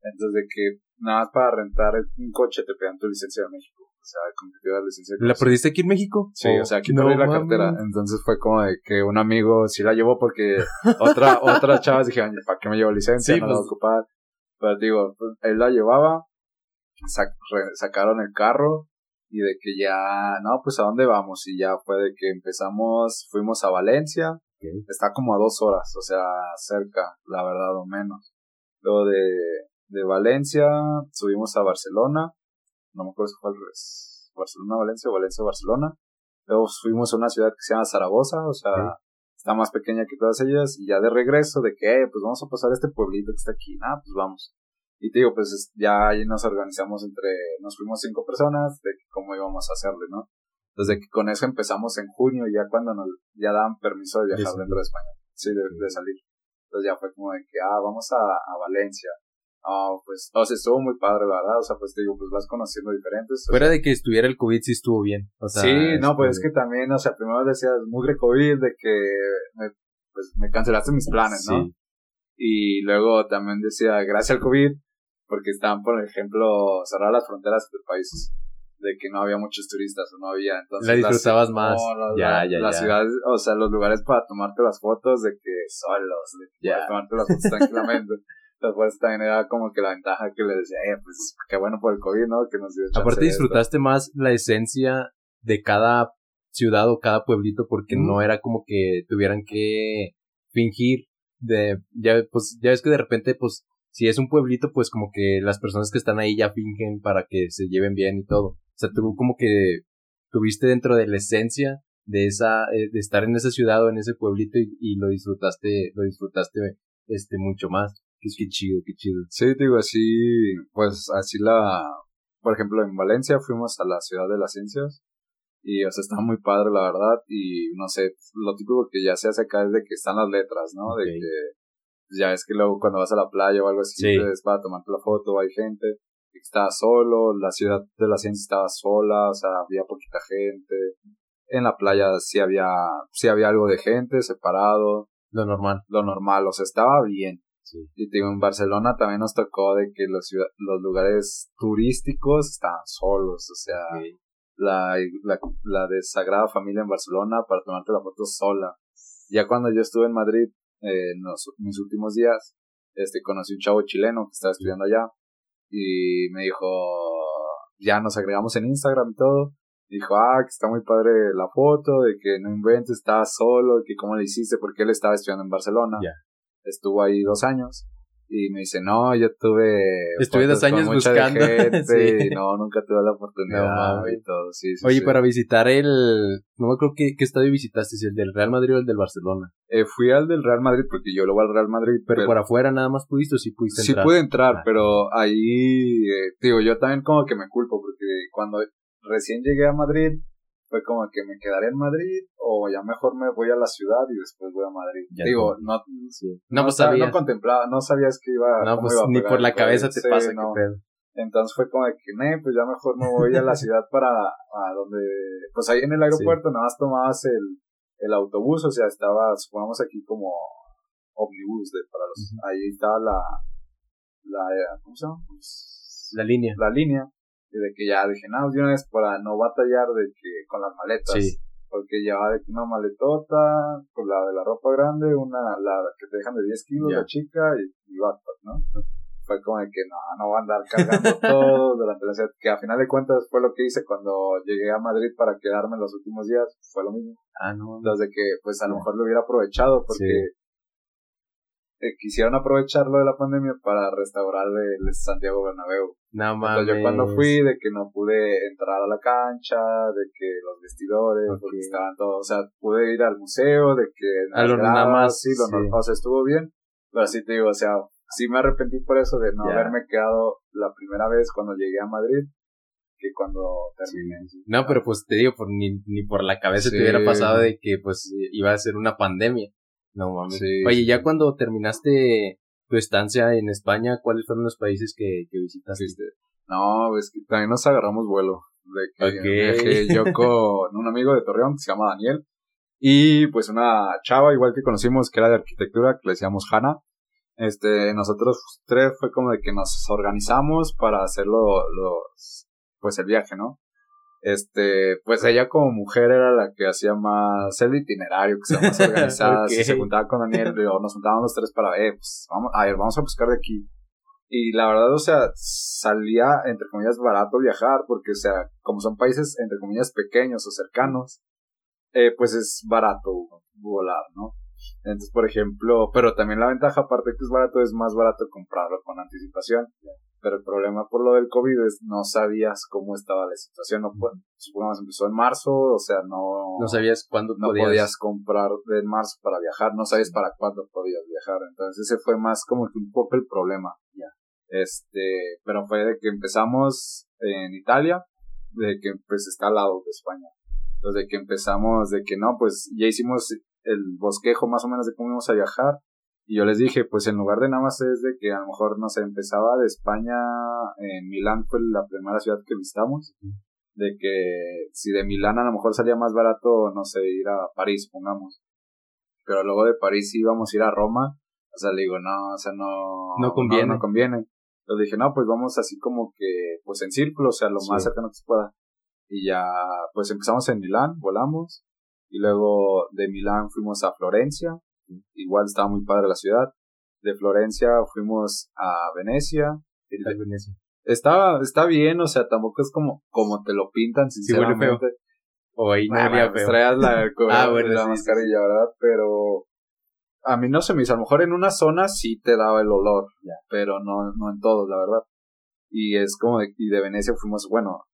Speaker 2: Entonces de que nada más para rentar un coche te pedan tu licencia de México. O sea, como que te licencia
Speaker 1: ¿La perdiste aquí en México?
Speaker 2: Sí, o sea, aquí no perdí la cartera. Entonces fue como de que un amigo sí la llevó porque otra, otra chavas dijeron, ¿para qué me llevo licencia? no la voy a pues. ocupar. Pero digo, pues, él la llevaba sacaron el carro y de que ya, no, pues a dónde vamos y ya fue de que empezamos, fuimos a Valencia, está como a dos horas, o sea, cerca, la verdad o menos. Luego de, de Valencia subimos a Barcelona, no me acuerdo si fue al revés, Barcelona, Valencia, Valencia, Barcelona. Luego fuimos a una ciudad que se llama Zaragoza, o sea, está más pequeña que todas ellas, y ya de regreso de que, eh, pues vamos a pasar a este pueblito que está aquí, nada, pues vamos. Y te digo, pues ya ahí nos organizamos entre, nos fuimos cinco personas de cómo íbamos a hacerle, ¿no? Desde que con eso empezamos en junio, ya cuando nos, ya daban permiso de viajar dentro de España, sí, de, salir. Entonces ya fue como de que, ah, vamos a, a Valencia. Ah, pues, o sea, estuvo muy padre, la verdad. O sea, pues te digo, pues vas conociendo diferentes.
Speaker 1: Fuera de que estuviera el COVID, sí estuvo bien. O sea,
Speaker 2: sí, no, pues es que también, o sea, primero decías, mugre COVID, de que me, pues me cancelaste mis planes, ¿no? Y luego también decía, gracias al COVID, porque estaban, por ejemplo, cerradas las fronteras entre países, de que no había muchos turistas o no había, entonces...
Speaker 1: La disfrutabas más, ya, ya,
Speaker 2: Las ciudades, o sea, los lugares para tomarte las fotos de que solos, de que para tomarte las fotos tranquilamente. Entonces también era como que la ventaja que le decía, eh, pues qué bueno por el COVID, ¿no? Que nos dio
Speaker 1: Aparte disfrutaste más la esencia de cada ciudad o cada pueblito porque no era como que tuvieran que fingir de, ya, pues, ya ves que de repente, pues, si es un pueblito, pues como que las personas que están ahí ya fingen para que se lleven bien y todo. O sea, tú como que tuviste dentro de la esencia de esa, eh, de estar en esa ciudad o en ese pueblito y, lo disfrutaste, lo disfrutaste, este, mucho más. Qué, chido, qué chido.
Speaker 2: Sí, digo, así, pues así la, por ejemplo, en Valencia fuimos a la ciudad de las ciencias y, o sea, está muy padre, la verdad, y no sé, lo típico que ya se hace acá es de que están las letras, ¿no? De que, ya es que luego cuando vas a la playa o algo así, es pues, para tomarte la foto, hay gente, estaba solo, la ciudad de la ciencia estaba sola, o sea, había poquita gente, en la playa sí había, sí había algo de gente separado.
Speaker 1: Lo normal.
Speaker 2: Lo normal, o sea, estaba bien. Y digo, en Barcelona también nos tocó de que los, los lugares turísticos estaban solos, o sea, la, la, la de Sagrada Familia en Barcelona para tomarte la foto sola. Ya cuando yo estuve en Madrid, eh, en mis últimos días, este, conocí un chavo chileno que estaba estudiando allá y me dijo, ya nos agregamos en Instagram y todo. Dijo, ah, que está muy padre la foto, de que no inventes, estaba solo, que cómo le hiciste, porque él estaba estudiando en Barcelona. Estuvo ahí dos años. Y me dice, no, yo tuve...
Speaker 1: Estuve dos años buscando.
Speaker 2: Gente, y no, nunca tuve la oportunidad y todo, sí,
Speaker 1: Oye, para visitar el... No me acuerdo qué, qué estadio visitaste, si el del Real Madrid o el del Barcelona.
Speaker 2: Eh, fui al del Real Madrid porque yo lo voy al Real Madrid.
Speaker 1: Pero, por afuera nada más pudiste o sí pudiste entrar.
Speaker 2: Sí pude entrar, ah. pero ahí, eh, digo, yo también como que me culpo porque cuando recién llegué a Madrid fue como que me quedaré en Madrid o ya mejor me voy a la ciudad y después voy a Madrid. Digo, no, no, pues no contemplaba, no sabías que iba,
Speaker 1: no, pues, ni por la cabeza te pasa, no.
Speaker 2: Entonces fue como de que, ne, pues ya mejor me voy a la ciudad para, a donde, pues ahí en el aeropuerto nada más tomabas el, el autobús, o sea, estaba, supongamos aquí como omnibus de, para los, ahí estaba la, la, ¿cómo se llama? Pues,
Speaker 1: la línea.
Speaker 2: La línea y de que ya dije, no, de una vez para no batallar de que con las maletas. Sí. Porque llevaba de que una maletota, con la de la ropa grande, una, la que te dejan de 10 kilos, la chica, y, y backpack, ¿no? Fue como de que no, no voy a andar cargando todo durante la que a final de cuentas fue lo que hice cuando llegué a Madrid para quedarme los últimos días, fue lo mismo.
Speaker 1: Ah, no.
Speaker 2: Entonces de que, pues a lo mejor lo hubiera aprovechado, porque eh, quisieron aprovecharlo de la pandemia para restaurar el Santiago Bernabéu.
Speaker 1: No mames.
Speaker 2: yo cuando fui, de que no pude entrar a la cancha, de que los vestidores, porque estaban todos, o sea, pude ir al museo, de que
Speaker 1: a lo nada más,
Speaker 2: sí, lo sí. o sea, estuvo bien, pero sí te digo, o sea, sí me arrepentí por eso de no haberme quedado la primera vez cuando llegué a Madrid que cuando terminé.
Speaker 1: No, pero pues te digo, por, ni, ni por la cabeza te hubiera pasado de que pues iba a ser una pandemia. No mames. Oye, ya cuando terminaste tu estancia en España, ¿cuáles fueron los países que, que visitaste?
Speaker 2: No, es que también nos agarramos vuelo. De que yo con un amigo de Torreón que se llama Daniel y pues una chava igual que conocimos que era de arquitectura que le decíamos Hanna. Este, nosotros tres fue como de que nos organizamos para hacerlo los pues el viaje, ¿no? Este, pues ella como mujer era la que hacía más el itinerario, que se más organizada, se juntaba con Daniel, o nos juntábamos los tres para, eh, pues, vamos, a ver, vamos a buscar de aquí. Y la verdad, o sea, salía, entre comillas, barato viajar, porque, o sea, como son países, entre comillas, pequeños o cercanos, eh, pues es barato volar, ¿no? Entonces, por ejemplo, pero también la ventaja, aparte de que es barato, es más barato comprarlo con anticipación. Pero el problema por lo del COVID es no sabías cómo estaba la situación. No, supongamos empezó en marzo, o sea, no...
Speaker 1: No sabías cuándo
Speaker 2: no podías. comprar en marzo para viajar, no sabías para cuándo podías viajar. Entonces ese fue más como que un poco el problema.
Speaker 1: Ya.
Speaker 2: Este, pero fue de que empezamos en Italia, de que pues está al lado de España. Entonces de que empezamos, de que no, pues ya hicimos el bosquejo más o menos de cómo íbamos a viajar y yo les dije, pues en lugar de nada más es de que a lo mejor, no sé, empezaba de España, en Milán fue la primera ciudad que visitamos, de que si de Milán a lo mejor salía más barato, no sé, ir a París, pongamos. Pero luego de París íbamos a ir a Roma, o sea, le digo, no, o sea, no...
Speaker 1: No conviene.
Speaker 2: No, conviene. Entonces dije, no, pues vamos así como que, pues en círculo, o sea, lo más cercano que se pueda. Y ya, pues empezamos en Milán, volamos, y luego de Milán fuimos a Florencia, igual estaba muy padre la ciudad. De Florencia fuimos a Venecia.
Speaker 1: Venecia?
Speaker 2: Estaba, está bien, o sea, tampoco es como, como te lo pintan, sinceramente.
Speaker 1: o ahí no
Speaker 2: había pues, Traías la, ah, la mascarilla, ¿verdad? Pero a mí no se me hizo. A lo mejor en una zona sí te daba el olor, pero no, no en todos, la verdad. Y es como, de, y de Venecia fuimos, bueno,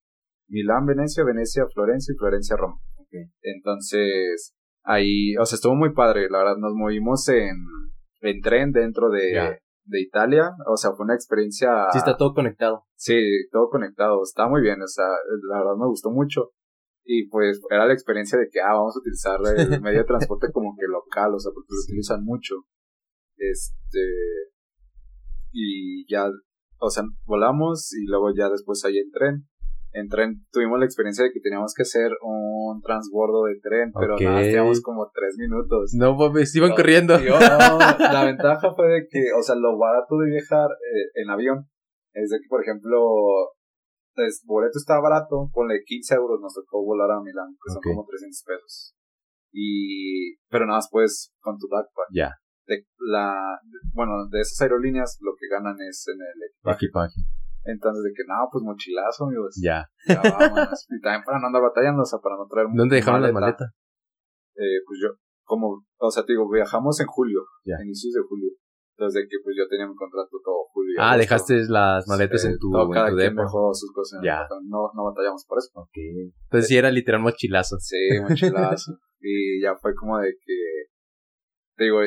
Speaker 2: Milán, Venecia, Venecia, Florencia y Florencia, Roma. Entonces, ahí, o sea, estuvo muy padre, la verdad, nos movimos en, en tren dentro de, de Italia, o sea, fue una experiencia...
Speaker 1: Sí, está todo conectado.
Speaker 2: Sí, todo conectado, está muy bien, o sea, la verdad me gustó mucho. Y pues era la experiencia de que, ah, vamos a utilizar el medio de transporte como que local, o sea, porque lo utilizan mucho. Este. Y ya, o sea, volamos y luego ya después ahí en tren. En tren tuvimos la experiencia de que teníamos que hacer un transbordo de tren, pero nada, teníamos como tres minutos.
Speaker 1: No, pues iban corriendo.
Speaker 2: la ventaja fue de que, o sea, lo barato de viajar eh, en avión es de que, por ejemplo, el boleto estaba barato, ponle 15 euros, nos tocó volar a Milán, que son como 300 pesos. Y, pero nada más pues con tu backpack.
Speaker 1: Ya.
Speaker 2: De la, bueno, de esas aerolíneas lo que ganan es en el equipaje. Entonces, de que, no, pues mochilazo, amigos.
Speaker 1: Ya.
Speaker 2: Ya vámonos. y también para no andar batallando, o sea, para no traer
Speaker 1: ¿Dónde dejaban la maleta?
Speaker 2: Eh, pues yo, como, o sea, te digo, viajamos en julio, ya. inicios de julio. Entonces, de que pues yo tenía mi contrato todo julio.
Speaker 1: Ah, dejaste las maletas en tu,
Speaker 2: todo,
Speaker 1: en
Speaker 2: tu dejó sus cosas. Ya. No, no batallamos por eso.
Speaker 1: Ok. Entonces sí era literal mochilazo.
Speaker 2: Sí, mochilazo. y ya fue como de que, te digo,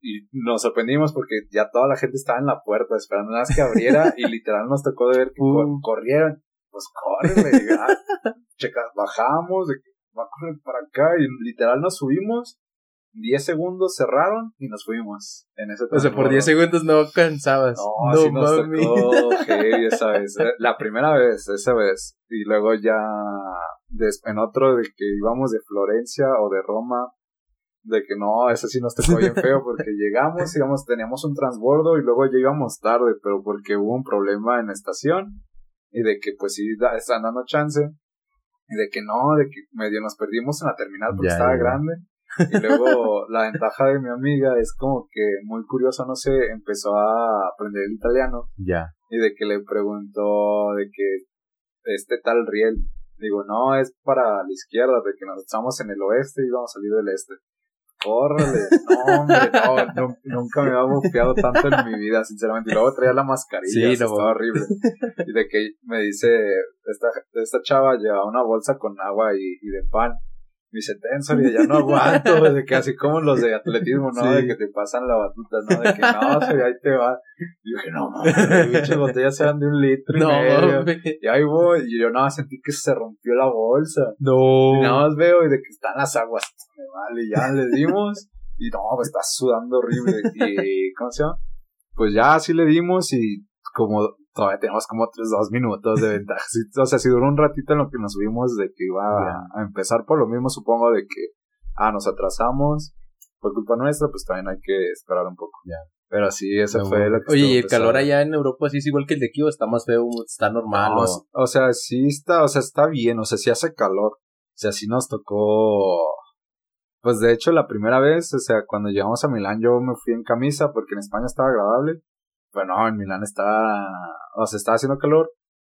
Speaker 2: y nos sorprendimos porque ya toda la gente estaba en la puerta esperando nada más que abriera y literal nos tocó de ver que corrieron. Pues corre, checa, bajamos, de que va a correr para acá y literal nos subimos 10 segundos cerraron y nos fuimos. En ese
Speaker 1: o sea, por 10 segundos no cansabas.
Speaker 2: No, no nos tocó esa vez. Eh, la primera vez, esa vez. Y luego ya en otro de que íbamos de Florencia o de Roma. De que no, ese sí nos tocó bien feo porque llegamos, íbamos, teníamos un transbordo y luego ya íbamos tarde, pero porque hubo un problema en la estación y de que pues sí están dando chance y de que no, de que medio nos perdimos en la terminal porque estaba grande y luego la ventaja de mi amiga es como que muy curioso, no sé, empezó a aprender el italiano.
Speaker 1: Ya.
Speaker 2: Y de que le preguntó de que este tal riel. Digo, no, es para la izquierda, de que nos estamos en el oeste y vamos a salir del este. Córrele, no, hombre, no, nunca me había bufeado tanto en mi vida, sinceramente. Y luego traía la mascarilla, sí, estaba horrible. Y de que me dice, esta, esta chava lleva una bolsa con agua y, y de pan dice, tenso, y ya no aguanto, de que así como los de atletismo, ¿no? De que te pasan la batuta, ¿no? De que no, se ahí te va. Y yo dije, no mames, muchas botellas sean de un litro y medio. Y ahí voy, y yo nada más sentí que se rompió la bolsa.
Speaker 1: No.
Speaker 2: Y nada más veo, y de que están las aguas, me vale, y ya le dimos. Y no, me está sudando horrible. Y, ¿cómo se llama? Pues ya así le dimos y como todavía tenemos como tres, dos minutos de ventaja. o sea, si duró un ratito en lo que nos subimos de que iba a, empezar por lo mismo, supongo, de que, ah, nos atrasamos, por culpa nuestra, pues también hay que esperar un poco.
Speaker 1: Ya.
Speaker 2: Pero sí, eso fue lo que
Speaker 1: Oye, ¿y el calor allá en Europa sí es igual que el de aquí o está más feo, está normal?
Speaker 2: o... o sea, sí está, o sea, está bien, o sea, sí hace calor. O sea, sí nos tocó pues de hecho la primera vez, o sea, cuando llegamos a Milán yo me fui en camisa porque en España estaba agradable bueno, en Milán está, o sea, estaba haciendo calor,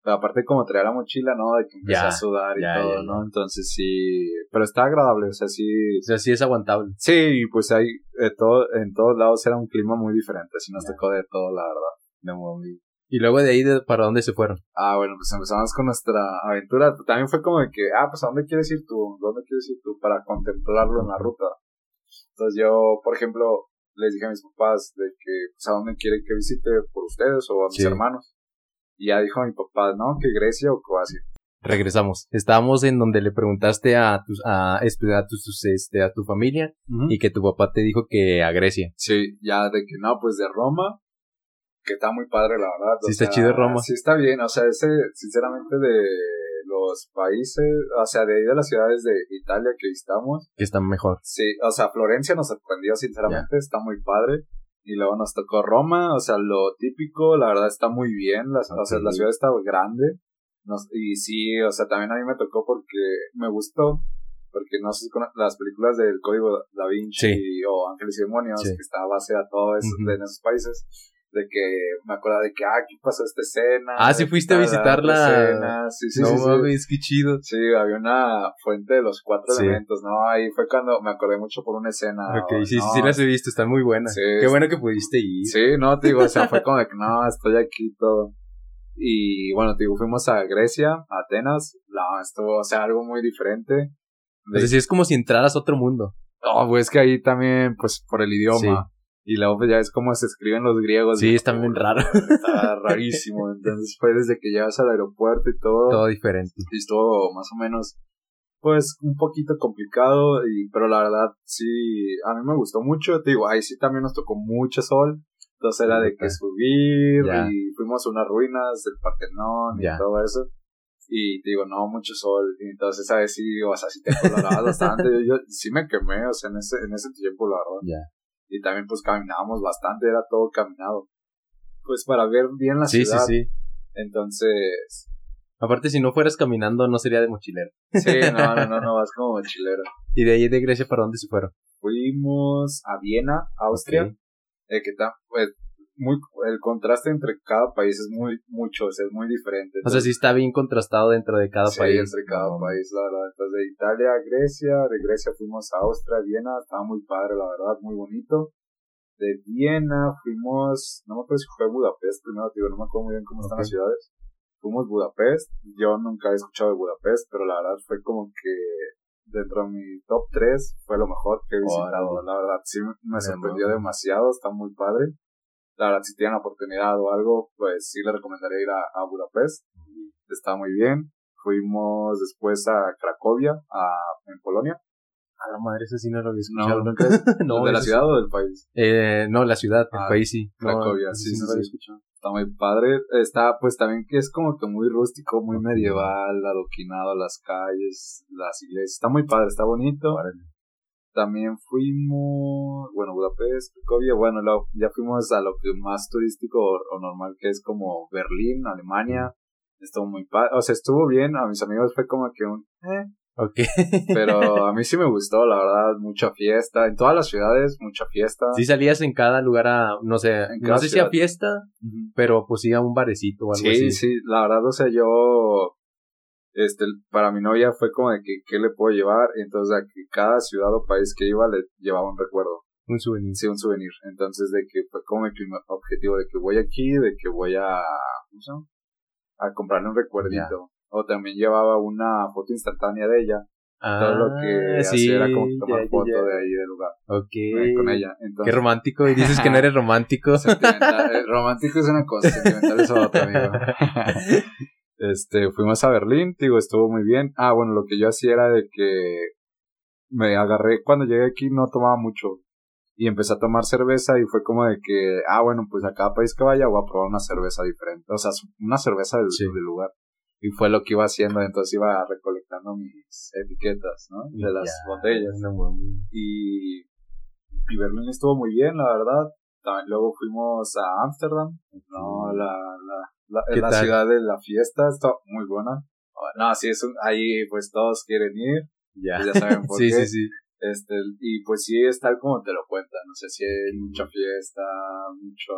Speaker 2: pero aparte como traía la mochila, ¿no? De que empecé a sudar y todo, ¿no? Entonces sí, pero está agradable, o sea, sí.
Speaker 1: O sea, sí es aguantable.
Speaker 2: Sí, pues hay, de todo, en todos lados era un clima muy diferente, así nos tocó de todo, la verdad. De muy...
Speaker 1: Y luego de ahí, ¿para dónde se fueron?
Speaker 2: Ah, bueno, pues empezamos con nuestra aventura. También fue como de que, ah, pues ¿a dónde quieres ir tú? ¿Dónde quieres ir tú? Para contemplarlo en la ruta. Entonces yo, por ejemplo, les dije a mis papás de que, pues, a dónde quieren que visite por ustedes o a mis hermanos. Y ya dijo mi papá, no, que Grecia o Croacia.
Speaker 1: Regresamos. Estábamos en donde le preguntaste a tus, a, a tus, este, a tu familia y que tu papá te dijo que a Grecia.
Speaker 2: Sí, ya de que no, pues de Roma, que está muy padre la verdad.
Speaker 1: Sí, está chido Roma.
Speaker 2: Sí, está bien, o sea, ese, sinceramente de los países, o sea, de ahí de las ciudades de Italia que visitamos.
Speaker 1: Que están mejor.
Speaker 2: Sí, o sea, Florencia nos sorprendió, sinceramente, está muy padre. Y luego nos tocó Roma, o sea, lo típico, la verdad está muy bien, la, o sea, la ciudad está grande. Nos, y sí, o sea, también a mí me tocó porque me gustó, porque no sé si con las películas del Código Da Vinci o Ángeles y Demonios, que está a base a todo eso en esos países de que me acuerdo de que, ah, aquí pasó esta escena.
Speaker 1: Ah, sí fuiste a visitarla.
Speaker 2: Sí, sí,
Speaker 1: no,
Speaker 2: sí.
Speaker 1: No mames, qué chido.
Speaker 2: Sí, había una fuente de los cuatro elementos, ¿no? Ahí fue cuando me acordé mucho por una escena.
Speaker 1: Ok, sí, sí, sí las he visto, están muy buenas. Sí. Qué bueno que pudiste ir.
Speaker 2: Sí, no, te digo, o sea, fue como de que, no, estoy aquí todo. Y bueno, te digo, fuimos a Grecia, a Atenas. No, estuvo, o sea, algo muy diferente.
Speaker 1: De... Es decir, es como si entraras a otro mundo.
Speaker 2: No, pues que ahí también, pues por el idioma. Y luego pues ya es como se escriben los griegos.
Speaker 1: Sí, está bien raro.
Speaker 2: Está rarísimo. Entonces fue desde que llegas al aeropuerto y todo.
Speaker 1: Todo diferente.
Speaker 2: Y estuvo más o menos, pues, un poquito complicado. y Pero la verdad, sí, a mí me gustó mucho. Te digo, ahí sí también nos tocó mucho sol. Entonces era de que subir y fuimos a unas ruinas del Partenón y todo eso. Y te digo, no, mucho sol. Y entonces, a ver si, o sea, si te colorabas bastante. yo, yo, sí me quemé, o sea, en ese, en ese tiempo, la verdad. Y también, pues, caminábamos bastante, era todo caminado. Pues, para ver bien la ciudad. Sí, sí, sí. Entonces...
Speaker 1: Aparte, si no fueras caminando, no sería de mochilero.
Speaker 2: Sí, no, no, no, no, vas como mochilero.
Speaker 1: ¿Y de ahí de Grecia para dónde se fueron?
Speaker 2: Fuimos a Viena, Austria. Eh, que está, pues, muy, el contraste entre cada país es muy, mucho, es muy diferente.
Speaker 1: o sea, sí está bien contrastado dentro de cada
Speaker 2: sí,
Speaker 1: país.
Speaker 2: entre cada país, la verdad. Entonces, de Italia a Grecia, de Grecia fuimos a Austria, Viena, estaba muy padre, la verdad, muy bonito. De Viena fuimos, no me acuerdo si fue Budapest primero, digo, no me acuerdo muy bien cómo están las ciudades. Fuimos Budapest, yo nunca he escuchado de Budapest, pero la verdad fue como que dentro de mi top 3 fue lo mejor que he visitado. la verdad, sí me sorprendió demasiado, está muy padre la verdad, si tienen la oportunidad o algo, pues sí le recomendaría ir a, Budapest. Está muy bien. Fuimos después a Cracovia, a, en Polonia.
Speaker 1: A la madre, ese sí no lo había escuchado.
Speaker 2: No, ¿nunca ¿De la ciudad o del país?
Speaker 1: Eh, no, la ciudad, el ah, país sí.
Speaker 2: Cracovia, sí, sí, no lo había escuchado. Está muy padre. Está, pues también que es como que muy rústico, muy medieval, adoquinado las calles, las iglesias. Está muy padre, está bonito. También fuimos, bueno, Budapest, Cracovia, bueno, ya fuimos a lo que más turístico o, normal que es como Berlín, Alemania. Estuvo muy padre, o sea, estuvo bien, a mis amigos fue como que un, eh.
Speaker 1: Ok.
Speaker 2: Pero a mí sí me gustó, la verdad, mucha fiesta. En todas las ciudades, mucha fiesta.
Speaker 1: Sí salías en cada lugar a, no sé, no sé si a fiesta, pero pues sí a un barecito o algo así.
Speaker 2: Sí, sí, la verdad, o sea, yo este, para mi novia fue como de que, ¿qué le puedo llevar? Entonces, a que cada ciudad o país que iba le llevaba un recuerdo.
Speaker 1: Un souvenir.
Speaker 2: Sí, un souvenir. Entonces, de que fue como mi primer objetivo, de que voy aquí, de que voy a, ¿cómo? A comprarle un recuerdito. O también llevaba una foto instantánea de ella. todo lo que ah, hacía era como tomar foto de ahí del lugar.
Speaker 1: Ok.
Speaker 2: Eh, con ella.
Speaker 1: Qué romántico. Y dices que no eres romántico.
Speaker 2: Eh, romántico es una cosa, sentimental es otra, amigo. Este, fuimos a Berlín, digo, estuvo muy bien. Ah, bueno, lo que yo hacía era de que me agarré, cuando llegué aquí no tomaba mucho. Y empecé a tomar cerveza y fue como de que, ah, bueno, pues a cada país que vaya voy a probar una cerveza diferente. O sea, una cerveza del, lugar. Y fue lo que iba haciendo, entonces iba recolectando mis etiquetas, ¿no? De las botellas. y, y Berlín estuvo muy bien, la verdad. También luego fuimos a Ámsterdam, ¿no? La, la, la, ciudad de la fiesta está muy buena. No, sí, es un, ahí pues todos quieren ir. Ya, pues, ya saben por
Speaker 1: sí,
Speaker 2: qué.
Speaker 1: Sí, sí,
Speaker 2: Este, y pues sí, es tal como te lo cuentan. No sé si hay mucha fiesta, mucho.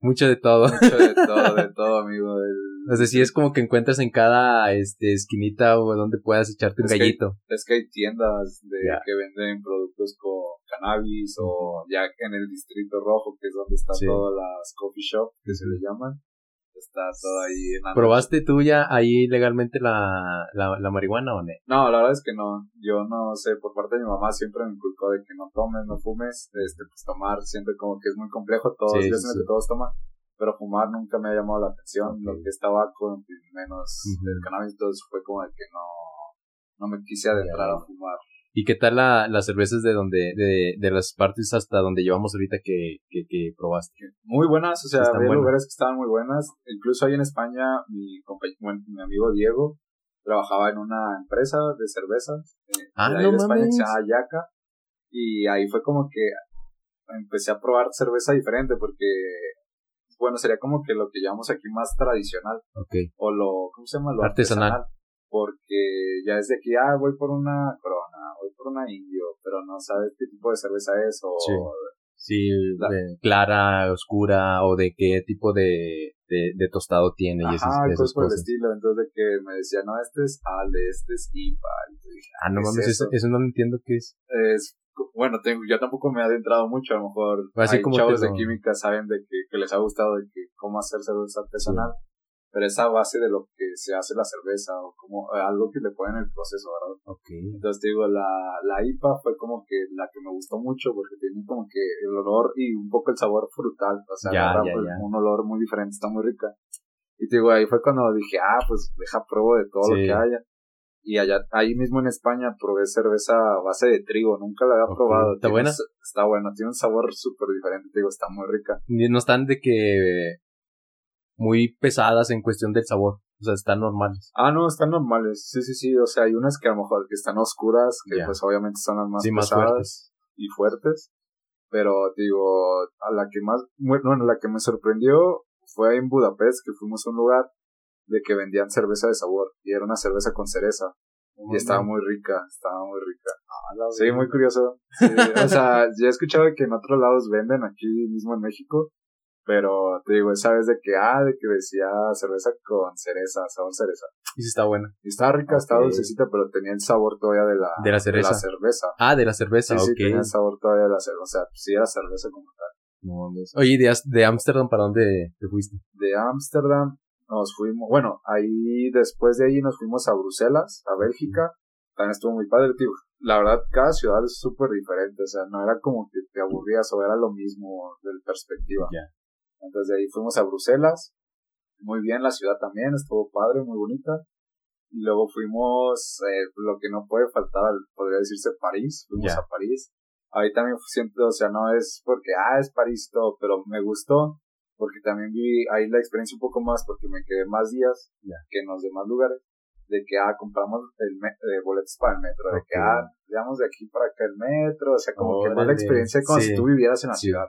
Speaker 1: Mucho de todo.
Speaker 2: Mucho de todo, de todo, amigo.
Speaker 1: Del... Es decir, es como que encuentras en cada este, esquinita o donde puedas echarte un gallito.
Speaker 2: es que hay tiendas de, que venden productos con cannabis o ya en el distrito rojo, que es donde están todas las coffee shops que se le llaman está todo ahí en
Speaker 1: ¿Probaste tú ya ahí legalmente la, la, la, marihuana o no?
Speaker 2: No, la verdad es que no. Yo no sé, por parte de mi mamá siempre me inculcó de que no tomes, no fumes. Este, pues tomar siempre como que es muy complejo. Todos, sí, que todos toman. Pero fumar nunca me ha llamado la atención. Lo que es tabaco, menos el cannabis, entonces fue como de que no, no me quise adentrar a fumar.
Speaker 1: ¿Y qué tal la, las cervezas de donde, de, de las partes hasta donde llevamos ahorita que, que, que probaste?
Speaker 2: Muy buenas, o sea, había lugares que estaban muy buenas. Incluso ahí en España, mi, bueno, mi amigo Diego trabajaba en una empresa de cervezas. Eh,
Speaker 1: ah, de ahí de España
Speaker 2: se llama Yaca. Y ahí fue como que empecé a probar cerveza diferente porque, bueno, sería como que lo que llamamos aquí más tradicional.
Speaker 1: Okay.
Speaker 2: O lo, ¿cómo se llama? Lo artesanal. Porque ya es de aquí, ah, voy por una corona, voy por una indio, pero no sabes qué tipo de cerveza es o...
Speaker 1: Sí, clara, oscura o de qué tipo de, de, tostado tiene y esas,
Speaker 2: esas por el estilo, entonces de que me decía, no, este es Ale, este es IPA, y dije,
Speaker 1: ah, no mames, eso? eso? no entiendo qué es.
Speaker 2: Es, bueno, tengo, yo tampoco me he adentrado mucho, a lo mejor Así hay como chavos de química saben de que, que les ha gustado de que cómo hacer cerveza artesanal. Pero es a base de lo que se hace la cerveza o como eh, algo que le ponen en el proceso, ¿verdad?
Speaker 1: Ok.
Speaker 2: Entonces te digo, la, la IPA fue como que la que me gustó mucho porque tiene como que el olor y un poco el sabor frutal, o sea,
Speaker 1: Ya,
Speaker 2: agarra,
Speaker 1: ya, ya.
Speaker 2: un olor muy diferente, está muy rica. Y te digo, ahí fue cuando dije, ah, pues deja pruebo de todo lo que haya. Y allá, ahí mismo en España probé cerveza a base de trigo, nunca la había probado.
Speaker 1: ¿está
Speaker 2: Tiene
Speaker 1: buena?
Speaker 2: un Está buena, tiene un sabor súper diferente, te digo, está muy rica.
Speaker 1: No están de que muy pesadas en cuestión del sabor. O sea, están normales.
Speaker 2: Ah, no, están normales, sí, sí, sí, o sea, hay unas que a lo mejor que están oscuras, que pues obviamente son las más
Speaker 1: sí, más
Speaker 2: pesadas.
Speaker 1: fuertes.
Speaker 2: y fuertes. Pero digo, a la que más, bueno, la que me sorprendió fue en Budapest, que fuimos a un lugar de que vendían cerveza de sabor y era una cerveza con cereza y estaba muy rica, estaba muy rica. Sí, muy curioso. Sí, o sea, ya he escuchado que en otros lados venden aquí mismo en México, pero te digo, esa vez de que, ah, de que decía cerveza con cereza, sabor cereza.
Speaker 1: Y sí está buena.
Speaker 2: Y estaba rica, estaba dulcecita, pero tenía el sabor todavía de la,
Speaker 1: De la cereza.
Speaker 2: cerveza.
Speaker 1: Ah, de la cerveza,
Speaker 2: Sí, sí,
Speaker 1: ok.
Speaker 2: tenía el sabor todavía de la cerveza. O sea, sí era cerveza como tal.
Speaker 1: No. Oye, ¿y de, de Ámsterdam para dónde te fuiste?
Speaker 2: De Ámsterdam nos fuimos, bueno, ahí después de ahí nos fuimos a Bruselas, a Bélgica. También estuvo muy padre, tío. La verdad, cada ciudad es súper diferente. O sea, no era como que te aburrías o era lo mismo de perspectiva.
Speaker 1: Ya.
Speaker 2: Entonces de ahí fuimos a Bruselas. Muy bien, la ciudad también estuvo padre, muy bonita. Y luego fuimos, eh, lo que no puede faltar, podría decirse París. Fuimos a París. Ahí también siento, o sea, no es porque, ah, es París y todo, pero me gustó porque también viví ahí la experiencia un poco más porque me quedé más días que en los demás lugares. De que, ah, compramos el eh, boletos para el metro. De que, ah, llevamos de aquí para acá el metro. O sea, como que más la experiencia como
Speaker 1: sí.
Speaker 2: si tú vivieras en la
Speaker 1: Sí.
Speaker 2: ciudad.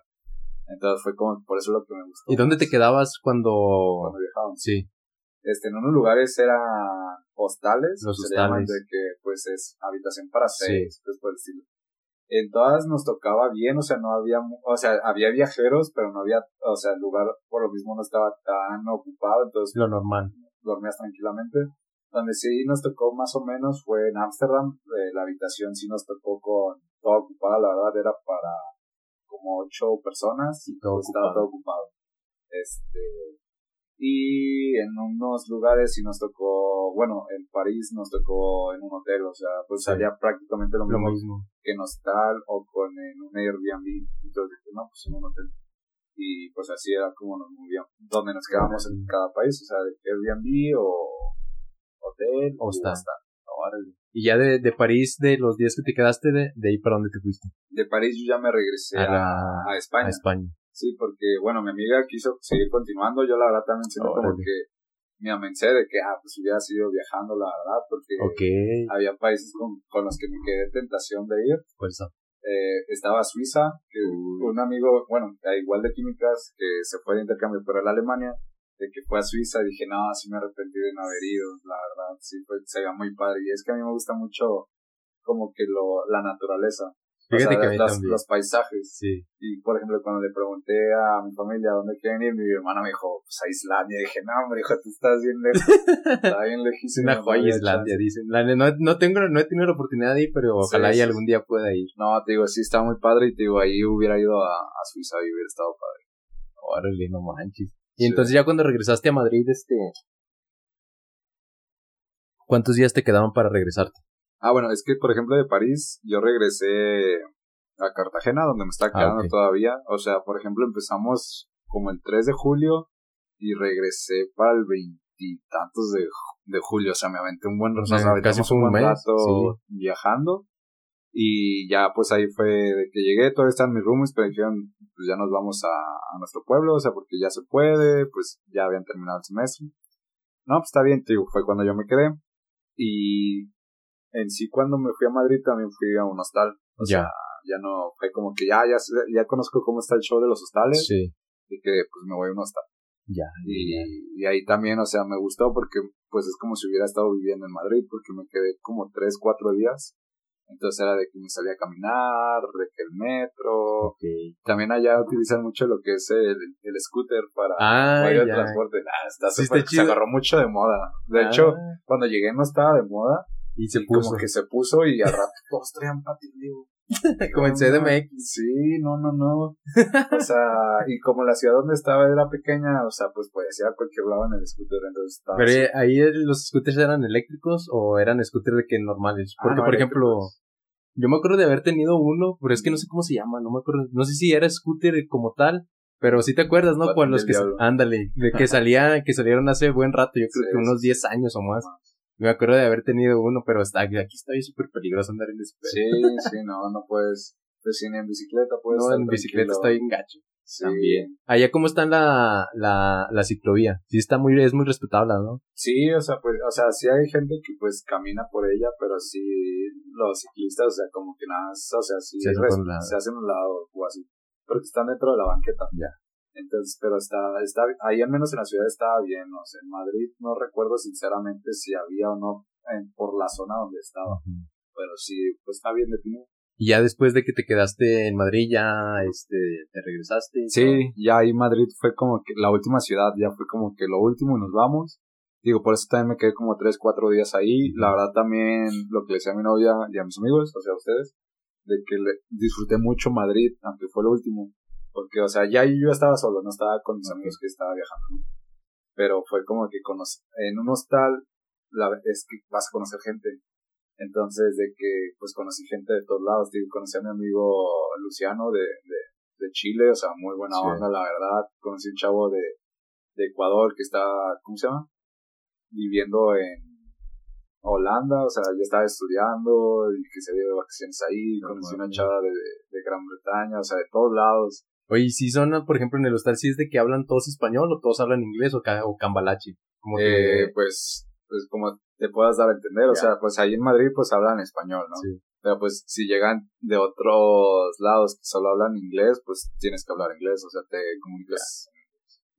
Speaker 2: Entonces fue como, por eso lo que me gustó.
Speaker 1: ¿Y dónde te quedabas cuando...?
Speaker 2: Cuando viajábamos.
Speaker 1: Sí.
Speaker 2: Este, en unos lugares eran hostales.
Speaker 1: Los
Speaker 2: llaman
Speaker 1: hostales.
Speaker 2: de que, pues, es habitación para
Speaker 1: Sí.
Speaker 2: seis, pues, por el estilo. En todas nos tocaba bien, o sea, no había, o sea, había viajeros, pero no había, o sea, el lugar por lo mismo no estaba tan ocupado, entonces
Speaker 1: Lo normal.
Speaker 2: dormías tranquilamente. Donde sí nos tocó más o menos fue en Ámsterdam, eh, la habitación sí nos tocó con toda ocupada, la verdad era para como ocho personas y
Speaker 1: todo
Speaker 2: estaba
Speaker 1: ocupado.
Speaker 2: todo ocupado. Este, y en unos lugares sí nos tocó, bueno, en París nos tocó en un hotel, o sea, pues
Speaker 1: Sí.
Speaker 2: salía prácticamente lo
Speaker 1: Lo
Speaker 2: mismo
Speaker 1: mismo.
Speaker 2: que en hostal o con en un Airbnb. Entonces dije, no, pues en un hotel. Y pues así era como nos movíamos, donde nos quedábamos en cada país, o sea, Airbnb o hotel o
Speaker 1: Hostal.
Speaker 2: Órale.
Speaker 1: Y ya de, de París, de los días que te quedaste, de, de ahí para dónde te fuiste?
Speaker 2: De París yo ya me regresé
Speaker 1: A la-
Speaker 2: a España.
Speaker 1: A España.
Speaker 2: Sí, porque bueno, mi amiga quiso seguir continuando, yo la verdad también siento como
Speaker 1: Órale.
Speaker 2: que me amencé de que, ah, pues hubiera sido viajando, la verdad, porque
Speaker 1: Ok.
Speaker 2: había países con, con los que me quedé tentación de ir.
Speaker 1: Fuerza.
Speaker 2: eh, estaba Suiza, que un amigo, bueno, igual de químicas, que se fue de intercambio, pero en Alemania, de que fue a Suiza, dije, no, sí me arrepentí de no haber ido, la verdad, sí fue, se veía muy padre, y es que a mí me gusta mucho como que lo, la naturaleza, o
Speaker 1: Fíjate
Speaker 2: sea,
Speaker 1: que
Speaker 2: las- los paisajes,
Speaker 1: Sí.
Speaker 2: y por ejemplo, cuando le pregunté a mi familia dónde quieren ir, mi hermana me dijo, pues a Islandia, y dije, no, hombre, hijo, tú estás bien lejos, está bien lejísimo.
Speaker 1: una joya Islandia,
Speaker 2: chance".
Speaker 1: dicen. No, no tengo, no he tenido la oportunidad de ir, pero ojalá
Speaker 2: Sí,
Speaker 1: y algún día pueda ir.
Speaker 2: No, te digo, sí está muy padre, y te digo, ahí hubiera ido a, a Suiza y hubiera estado padre.
Speaker 1: Órale, no manches. Y
Speaker 2: Sí.
Speaker 1: entonces ya cuando regresaste a Madrid, este... ¿Cuántos días te quedaban para regresarte?
Speaker 2: Ah, bueno, es que, por ejemplo, de París, yo regresé a Cartagena, donde me está quedando
Speaker 1: Ah, ok.
Speaker 2: todavía. O sea, por ejemplo, empezamos como el 3 de julio y regresé para el veintitantos de, ju- de julio. O sea, me aventé un buen
Speaker 1: O
Speaker 2: rato,
Speaker 1: sea, casi un
Speaker 2: buen
Speaker 1: mes,
Speaker 2: rato
Speaker 1: sí.
Speaker 2: viajando. Y ya, pues ahí fue de que llegué, todavía están mis roomies, pero dijeron, pues ya nos vamos a, a nuestro pueblo, o sea, porque ya se puede, pues ya habían terminado el semestre. No, pues está bien, tío, fue cuando yo me quedé. Y en sí, cuando me fui a Madrid también fui a un hostal. O
Speaker 1: Ya.
Speaker 2: sea, ya no, fue como que ya, ya, ya conozco cómo está el show de los hostales
Speaker 1: Sí.
Speaker 2: y que pues me voy a un hostal.
Speaker 1: Ya.
Speaker 2: Y, y ahí también, o sea, me gustó porque pues es como si hubiera estado viviendo en Madrid porque me quedé como tres, cuatro días. Entonces era de que me salía a caminar, de que el metro. También allá utilizan mucho lo que es el, el scooter para
Speaker 1: Ah,
Speaker 2: de
Speaker 1: ya.
Speaker 2: transporte. Ah, está
Speaker 1: Sí,
Speaker 2: súper-
Speaker 1: está chido.
Speaker 2: se agarró mucho de moda. De
Speaker 1: Ah,
Speaker 2: hecho, cuando llegué no estaba de moda
Speaker 1: y se
Speaker 2: y
Speaker 1: puso.
Speaker 2: como que se puso y al rato todos traían patín,
Speaker 1: como en CDMX.
Speaker 2: Sí, no, no, no. O sea, y como la ciudad donde estaba era pequeña, o sea, pues podía ir a cualquier lado en el scooter, entonces estaba
Speaker 1: Pero ahí los scooters eran eléctricos o eran scooters de que normales. Ah, Porque, por ejemplo, yo me acuerdo de haber tenido uno, pero es que no sé cómo se llama, no me acuerdo, no sé si era scooter como tal, pero sí te acuerdas, ¿no? Cuando los que, ándale, de que salían, que salieron hace buen rato, yo creo que unos 10 años o más. Me acuerdo de haber tenido uno, pero está, aquí está súper peligroso andar en bicicleta.
Speaker 2: Sí, sí, no, no puedes, pues en bicicleta puedes
Speaker 1: No, en bicicleta está bien gacho. Sí. También. Allá cómo está la, la, la ciclovía. Sí está muy, es muy respetable, ¿no?
Speaker 2: Sí, o sea, pues, o sea, sí hay gente que pues camina por ella, pero sí los ciclistas, o sea, como que nada, o sea, sí se, hacen, se hacen un lado o así. Porque están dentro de la banqueta. Ya. Entonces, pero está, está, ahí al menos en la ciudad estaba bien, o sea, en Madrid no recuerdo sinceramente si había o no en, por la zona donde estaba, pero sí, pues está bien definido.
Speaker 1: Y ya después de que te quedaste en Madrid, ya, este, te regresaste.
Speaker 2: Sí, ya ahí Madrid fue como que la última ciudad, ya fue como que lo último y nos vamos. Digo, por eso también me quedé como tres, cuatro días ahí. La verdad también lo que le decía a mi novia y a mis amigos, o sea, a ustedes, de que le disfruté mucho Madrid, aunque fue lo último. Porque, o sea, ya yo estaba solo, no estaba con mis amigos que estaba viajando, Pero fue como que en un hostal la, es que vas a conocer gente. Entonces, de que, pues conocí gente de todos lados. Digo, conocí a mi amigo Luciano de, de, de Chile, o sea, muy buena onda, la verdad. Conocí un chavo de, de Ecuador que está, ¿cómo se llama? Viviendo en Holanda, o sea, ya estaba estudiando y que se había de vacaciones ahí. conocí una chava de, de Gran Bretaña, o sea, de todos lados.
Speaker 1: Oye, si son, por ejemplo, en el hostal, si es de que hablan todos español o todos hablan inglés o, o cambalachi.
Speaker 2: Como eh, pues, pues como te puedas dar a entender, o sea, pues ahí en Madrid pues hablan español, ¿no? Sí. Pero pues si llegan de otros lados que solo hablan inglés, pues tienes que hablar inglés, o sea, te comunicas.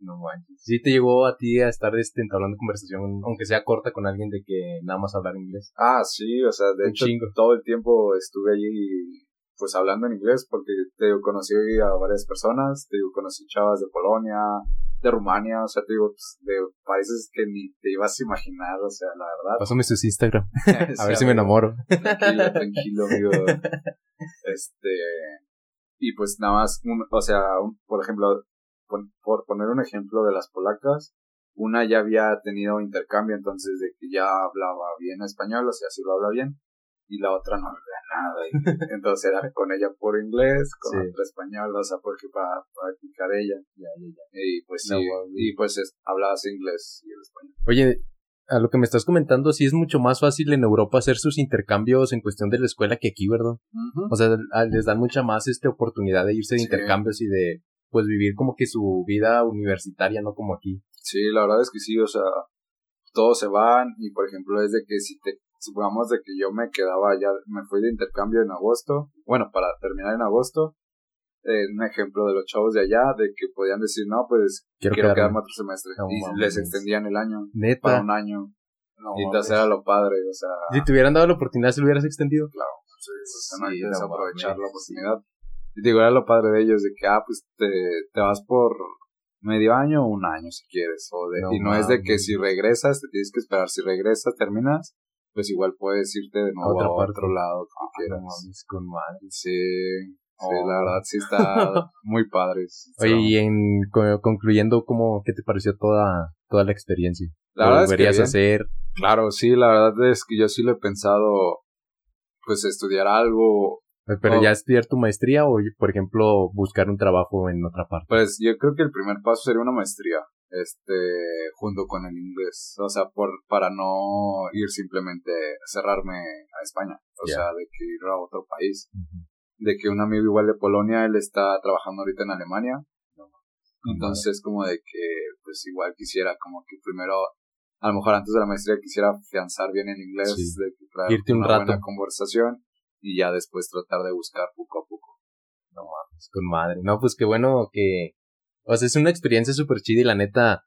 Speaker 1: No manches. Sí te llegó a ti a estar este, entablando conversación, aunque sea corta, con alguien de que nada más hablar inglés.
Speaker 2: Ah, sí, o sea, de hecho todo el tiempo estuve allí pues hablando en inglés porque te digo, conocí a varias personas, te digo, conocí chavas de Polonia, de Rumania, o sea, te digo, pues, de países que ni te ibas a imaginar, o sea, la verdad.
Speaker 1: Pásame sus Instagram, a ver si me enamoro.
Speaker 2: Tranquilo, tranquilo, amigo. Este, y pues nada más, o sea, por ejemplo, por poner un ejemplo de las polacas, una ya había tenido intercambio, entonces de que ya hablaba bien español, o sea, sí lo habla bien, y la otra no habla nada. Y entonces era con ella por inglés, con otra español, o sea, porque para practicar ella. Y pues sí, y pues es, hablabas inglés y el español.
Speaker 1: Oye, a lo que me estás comentando, sí es mucho más fácil en Europa hacer sus intercambios en cuestión de la escuela que aquí, ¿verdad? O sea, les dan mucha más esta oportunidad de irse de intercambios y de pues vivir como que su vida universitaria, no como aquí.
Speaker 2: Sí, la verdad es que sí, o sea, todos se van y por ejemplo es de que si te supongamos de que yo me quedaba ya, me fui de intercambio en agosto, bueno, para terminar en agosto, eh, un ejemplo de los chavos de allá, de que podían decir, no, pues quiero, quedarme otro semestre, y les extendían el año, Neta. para un año, y entonces era lo padre, o sea...
Speaker 1: Si te hubieran dado la oportunidad, si lo hubieras extendido.
Speaker 2: Claro, pues, no hay aprovechar la oportunidad. Y digo, era lo padre de ellos, de que, ah, pues te, te vas por medio año o un año si quieres. O de, y no es de que si regresas, te tienes que esperar. Si regresas, terminas, pues igual puedes irte de nuevo a, otro lado que ah, quieras.
Speaker 1: con madre.
Speaker 2: Sí, sí, la oh. verdad sí está muy padre.
Speaker 1: Oye, y en concluyendo, ¿cómo, qué te pareció toda, toda la experiencia?
Speaker 2: La verdad es que hacer? Claro, sí, la verdad es que yo sí lo he pensado, pues estudiar algo.
Speaker 1: Pero ya estudiar tu maestría o, por ejemplo, buscar un trabajo en otra parte.
Speaker 2: Pues yo creo que el primer paso sería una maestría este junto con el inglés. O sea por para no ir simplemente cerrarme a España. O sea de que ir a otro país. De que un amigo igual de Polonia él está trabajando ahorita en Alemania. Entonces como de que pues igual quisiera como que primero a lo mejor antes de la maestría quisiera afianzar bien el inglés de
Speaker 1: que irte un una rato. buena
Speaker 2: conversación y ya después tratar de buscar poco a poco.
Speaker 1: No mames con madre. No pues qué bueno que o sea, es una experiencia súper chida y la neta,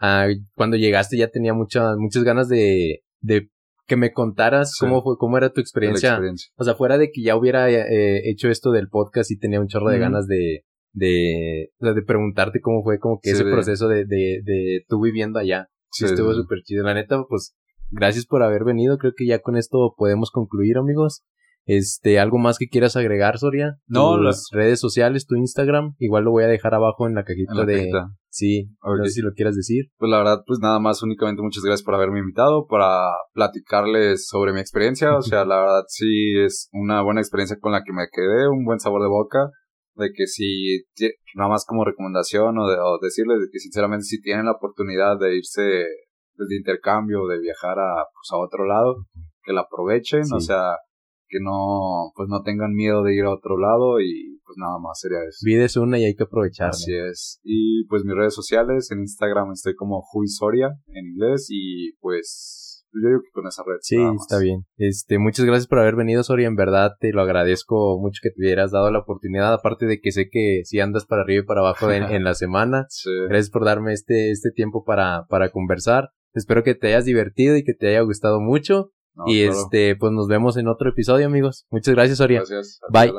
Speaker 1: ah, cuando llegaste ya tenía muchas, muchas ganas de, de que me contaras cómo fue, cómo era tu experiencia. O sea, fuera de que ya hubiera eh, hecho esto del podcast y tenía un chorro de ganas de, de, de preguntarte cómo fue como que ese proceso de, de, de tú viviendo allá. Sí, estuvo súper chido. La neta, pues, gracias por haber venido. Creo que ya con esto podemos concluir, amigos. Este, ¿algo más que quieras agregar, Soria?
Speaker 2: No,
Speaker 1: las redes sociales, tu Instagram, igual lo voy a dejar abajo en la cajita de... Sí, no sé si lo quieras decir.
Speaker 2: Pues la verdad, pues nada más, únicamente muchas gracias por haberme invitado, para platicarles sobre mi experiencia. O sea, la verdad sí es una buena experiencia con la que me quedé, un buen sabor de boca. De que si, nada más como recomendación o, de, o decirles de que sinceramente si tienen la oportunidad de irse de intercambio, de viajar a, pues, a otro lado, que la aprovechen, o sea, que no, pues no tengan miedo de ir a otro lado y pues nada más sería eso.
Speaker 1: Vida es una y hay que aprovecharla.
Speaker 2: Así es. Y pues mis redes sociales, en Instagram estoy como Juisoria en inglés y pues yo digo que con esa red.
Speaker 1: Sí, está bien. Este, muchas gracias por haber venido, Soria. En verdad te lo agradezco mucho que te hubieras dado la oportunidad. Aparte de que sé que si andas para arriba y para abajo en, en la semana. Sí. Gracias por darme este, este tiempo para, para conversar. Espero que te hayas divertido y que te haya gustado mucho y este, pues nos vemos en otro episodio, amigos. Muchas gracias, Soria.
Speaker 2: Gracias.
Speaker 1: Bye.